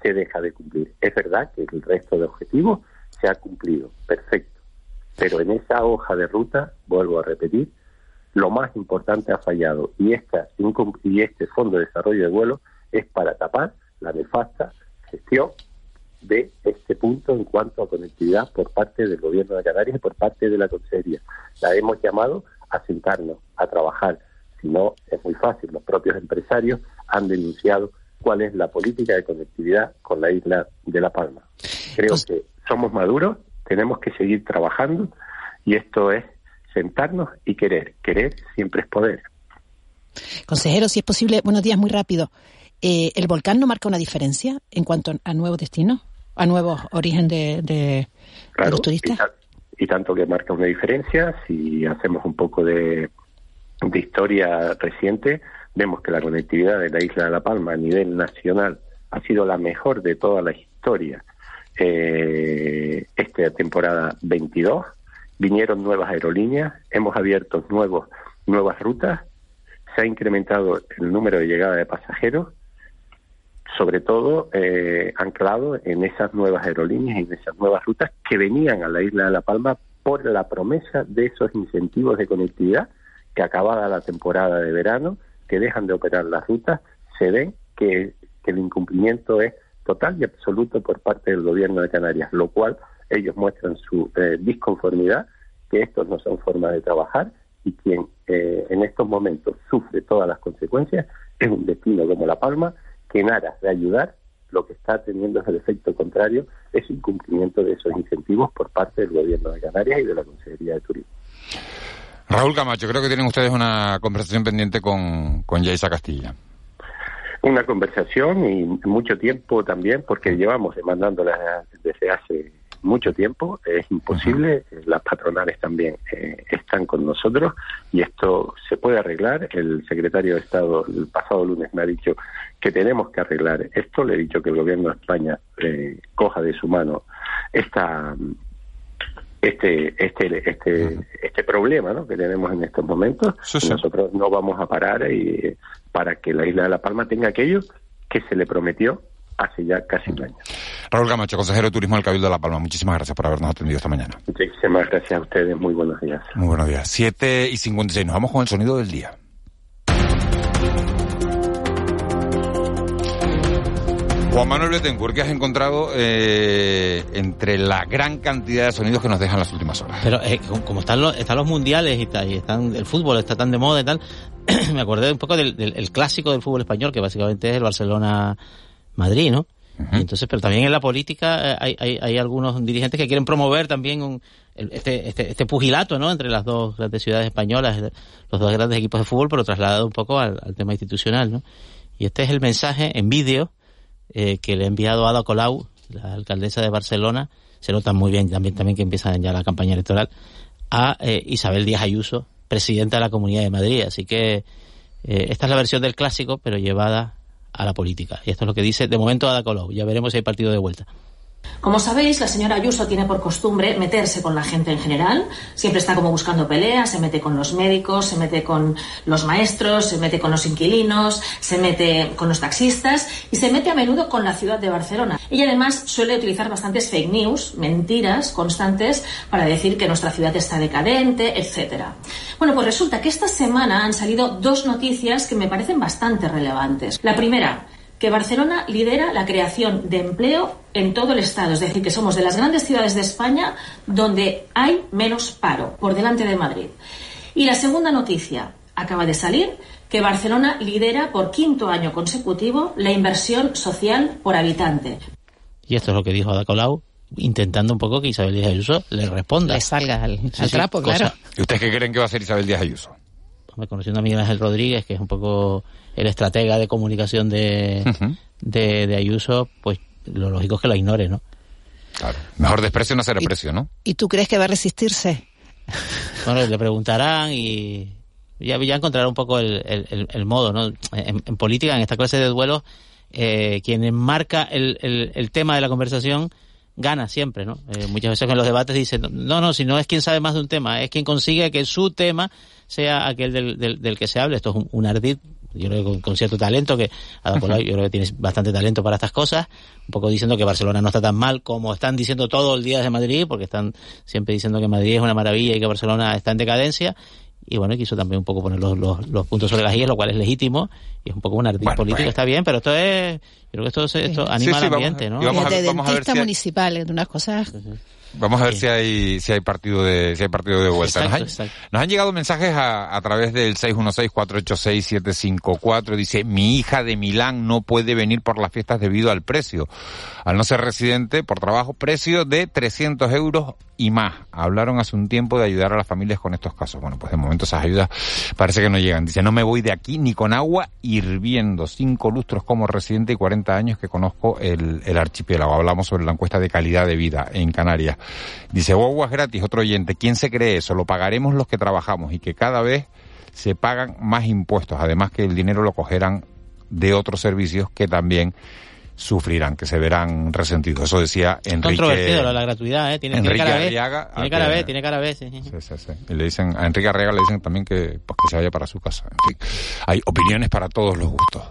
Speaker 18: se deja de cumplir. Es verdad que el resto de objetivos se ha cumplido, perfecto. Pero en esa hoja de ruta, vuelvo a repetir, lo más importante ha fallado y, esta, y este Fondo de Desarrollo de Vuelo es para tapar la nefasta gestión de este punto en cuanto a conectividad por parte del Gobierno de Canarias y por parte de la Consejería. La hemos llamado a sentarnos, a trabajar. Si no, es muy fácil. Los propios empresarios han denunciado cuál es la política de conectividad con la isla de La Palma. Creo
Speaker 14: Pues
Speaker 18: que somos maduros, tenemos que seguir trabajando y esto es sentarnos y querer. Querer siempre es poder.
Speaker 14: Consejero, si es posible, buenos días, muy rápido. Eh, ¿El volcán no marca una diferencia en cuanto a nuevos destinos, a nuevos origen de, de- los turistas?
Speaker 18: Y, ta- y tanto que marca una diferencia, si hacemos un poco de, de historia reciente, vemos que la conectividad de la isla de La Palma a nivel nacional ha sido la mejor de toda la historia. Eh, esta temporada 22 vinieron nuevas aerolíneas, hemos abierto nuevos nuevas rutas, se ha incrementado el número de llegada de pasajeros sobre todo eh, anclado en esas nuevas aerolíneas en esas nuevas rutas que venían a la isla de La Palma por la promesa de esos incentivos de conectividad que acabada la temporada de verano, que dejan de operar las rutas, se ven que, que el incumplimiento es total y absoluto por parte del gobierno de Canarias, lo cual ellos muestran su eh, disconformidad, que estos no son formas de trabajar y quien eh, en estos momentos sufre todas las consecuencias es un destino como La Palma, que en aras de ayudar, lo que está teniendo es el efecto contrario, es incumplimiento de esos incentivos por parte del gobierno de Canarias y de la Consejería de Turismo.
Speaker 1: Raúl Camacho, creo que tienen ustedes una conversación pendiente con, con Yaisa Castilla.
Speaker 18: Una conversación y mucho tiempo también, porque llevamos demandándola desde hace mucho tiempo, es imposible, las patronales también eh, están con nosotros y esto se puede arreglar. El secretario de Estado el pasado lunes me ha dicho que tenemos que arreglar esto, le he dicho que el gobierno de España eh, coja de su mano esta este este este este problema ¿no? que tenemos en estos momentos. Nosotros no vamos a parar y para que la isla de la Palma tenga aquello que se le prometió hace ya casi un año
Speaker 1: Raúl Camacho, consejero de Turismo del Cabildo de La Palma, muchísimas gracias por habernos atendido esta mañana.
Speaker 18: muchísimas gracias a ustedes muy buenos días
Speaker 1: Muy buenos días. 7 y 56, nos vamos con el sonido del día. Juan Manuel Betancourt, ¿qué has encontrado eh, entre la gran cantidad de sonidos que nos dejan las últimas horas?
Speaker 15: Pero eh, como- como están los, están los mundiales y, tal, y están el fútbol está tan de moda y tal, [clears throat] me acordé un poco del, del- el clásico del fútbol español, que básicamente es el Barcelona-Madrid, ¿no? Entonces, pero también en la política eh, hay, hay, algunos dirigentes que quieren promover también un- este, este, este pugilato, ¿no? Entre las dos grandes ciudades españolas, los dos grandes equipos de fútbol, pero trasladado un poco al, al tema institucional, ¿no? Y este es el mensaje en vídeo eh, que le ha enviado Ada Colau, la alcaldesa de Barcelona, se nota muy bien también, también que empieza ya la campaña electoral, a eh, Isabel Díaz Ayuso, presidenta de la Comunidad de Madrid. Así que eh, esta es la versión del clásico, pero llevada a la política. Y esto es lo que dice de momento Ada Colau. Ya veremos si hay partido de vuelta.
Speaker 19: Como sabéis, la señora Ayuso tiene por costumbre meterse con la gente en general. Siempre está como buscando peleas, se mete con los médicos, se mete con los maestros, se mete con los inquilinos, se mete con los taxistas y se mete a menudo con la ciudad de Barcelona. Ella además suele utilizar bastantes fake news, mentiras constantes, para decir que nuestra ciudad está decadente, etcétera. Bueno, pues resulta que esta semana han salido dos noticias que me parecen bastante relevantes. La primera, que Barcelona lidera la creación de empleo en todo el Estado, es decir, que somos de las grandes ciudades de España donde hay menos paro, por delante de Madrid. Y la segunda noticia acaba de salir, que Barcelona lidera por quinto año consecutivo la inversión social por habitante.
Speaker 15: Y esto es lo que dijo Ada Colau, intentando un poco que Isabel Díaz Ayuso le responda. Le
Speaker 14: salga al,
Speaker 15: al trapo, claro.
Speaker 1: ¿Y ustedes qué creen que va a hacer Isabel Díaz Ayuso?
Speaker 15: Conociendo a Miguel Ángel Rodríguez, que es un poco el estratega de comunicación de, de, de Ayuso, pues lo lógico es que la ignore, ¿no?
Speaker 1: Claro. Mejor desprecio no será precio, ¿no?
Speaker 14: ¿Y tú crees que va a resistirse?
Speaker 15: Bueno, le preguntarán y ya, ya encontrará un poco el, el- el- el modo, ¿no? En, en política, en esta clase de duelos, eh, quien enmarca el, el, el tema de la conversación gana siempre, ¿no? Eh, muchas veces en los debates dicen, no, no, si no es quien sabe más de un tema, es quien consigue que su tema sea aquel del, del, del que se hable. Esto es un, un ardid, yo creo que con, con cierto talento, que Ada Colau, yo creo que tiene bastante talento para estas cosas, un poco diciendo que Barcelona no está tan mal como están diciendo todo el día desde Madrid, porque están siempre diciendo que Madrid es una maravilla y que Barcelona está en decadencia, y bueno, quiso también un poco poner los, los, puntos sobre las guías, lo cual es legítimo y es un poco un ardid político, pues. está bien, pero esto es, creo que esto, esto anima al ambiente, ¿no?
Speaker 14: Vamos, de dentista municipal, de unas cosas...
Speaker 1: Vamos a ver si hay si hay partido de si hay partido de vuelta. nos, han, llegado mensajes a, a través del 616-486-754. Dice, mi hija de Milán no puede venir por las fiestas debido al precio. Al no ser residente por trabajo, precio de 300 euros y más. Hablaron hace un tiempo de ayudar a las familias con estos casos. Bueno, pues de momento esas ayudas parece que no llegan. Dice, no me voy de aquí ni con agua hirviendo. Cinco lustros como residente y 40 años que conozco el, el archipiélago. Hablamos sobre la encuesta de calidad de vida en Canarias. Dice, guaguas gratis, otro oyente. ¿Quién se cree eso? Lo pagaremos los que trabajamos y que cada vez se pagan más impuestos. Además que el dinero lo cogerán de otros servicios que también sufrirán, que se verán resentidos. Eso decía Enrique.
Speaker 15: Controvertido la gratuidad, ¿eh? Tiene,
Speaker 1: Enrique
Speaker 15: tiene cara
Speaker 1: Arriaga.
Speaker 15: Tiene cara B, tiene cara B, sí.
Speaker 1: Sí, sí, sí. Y le dicen, a Enrique Arriaga le dicen también que, pues, que se vaya para su casa. En fin, hay opiniones para todos los gustos.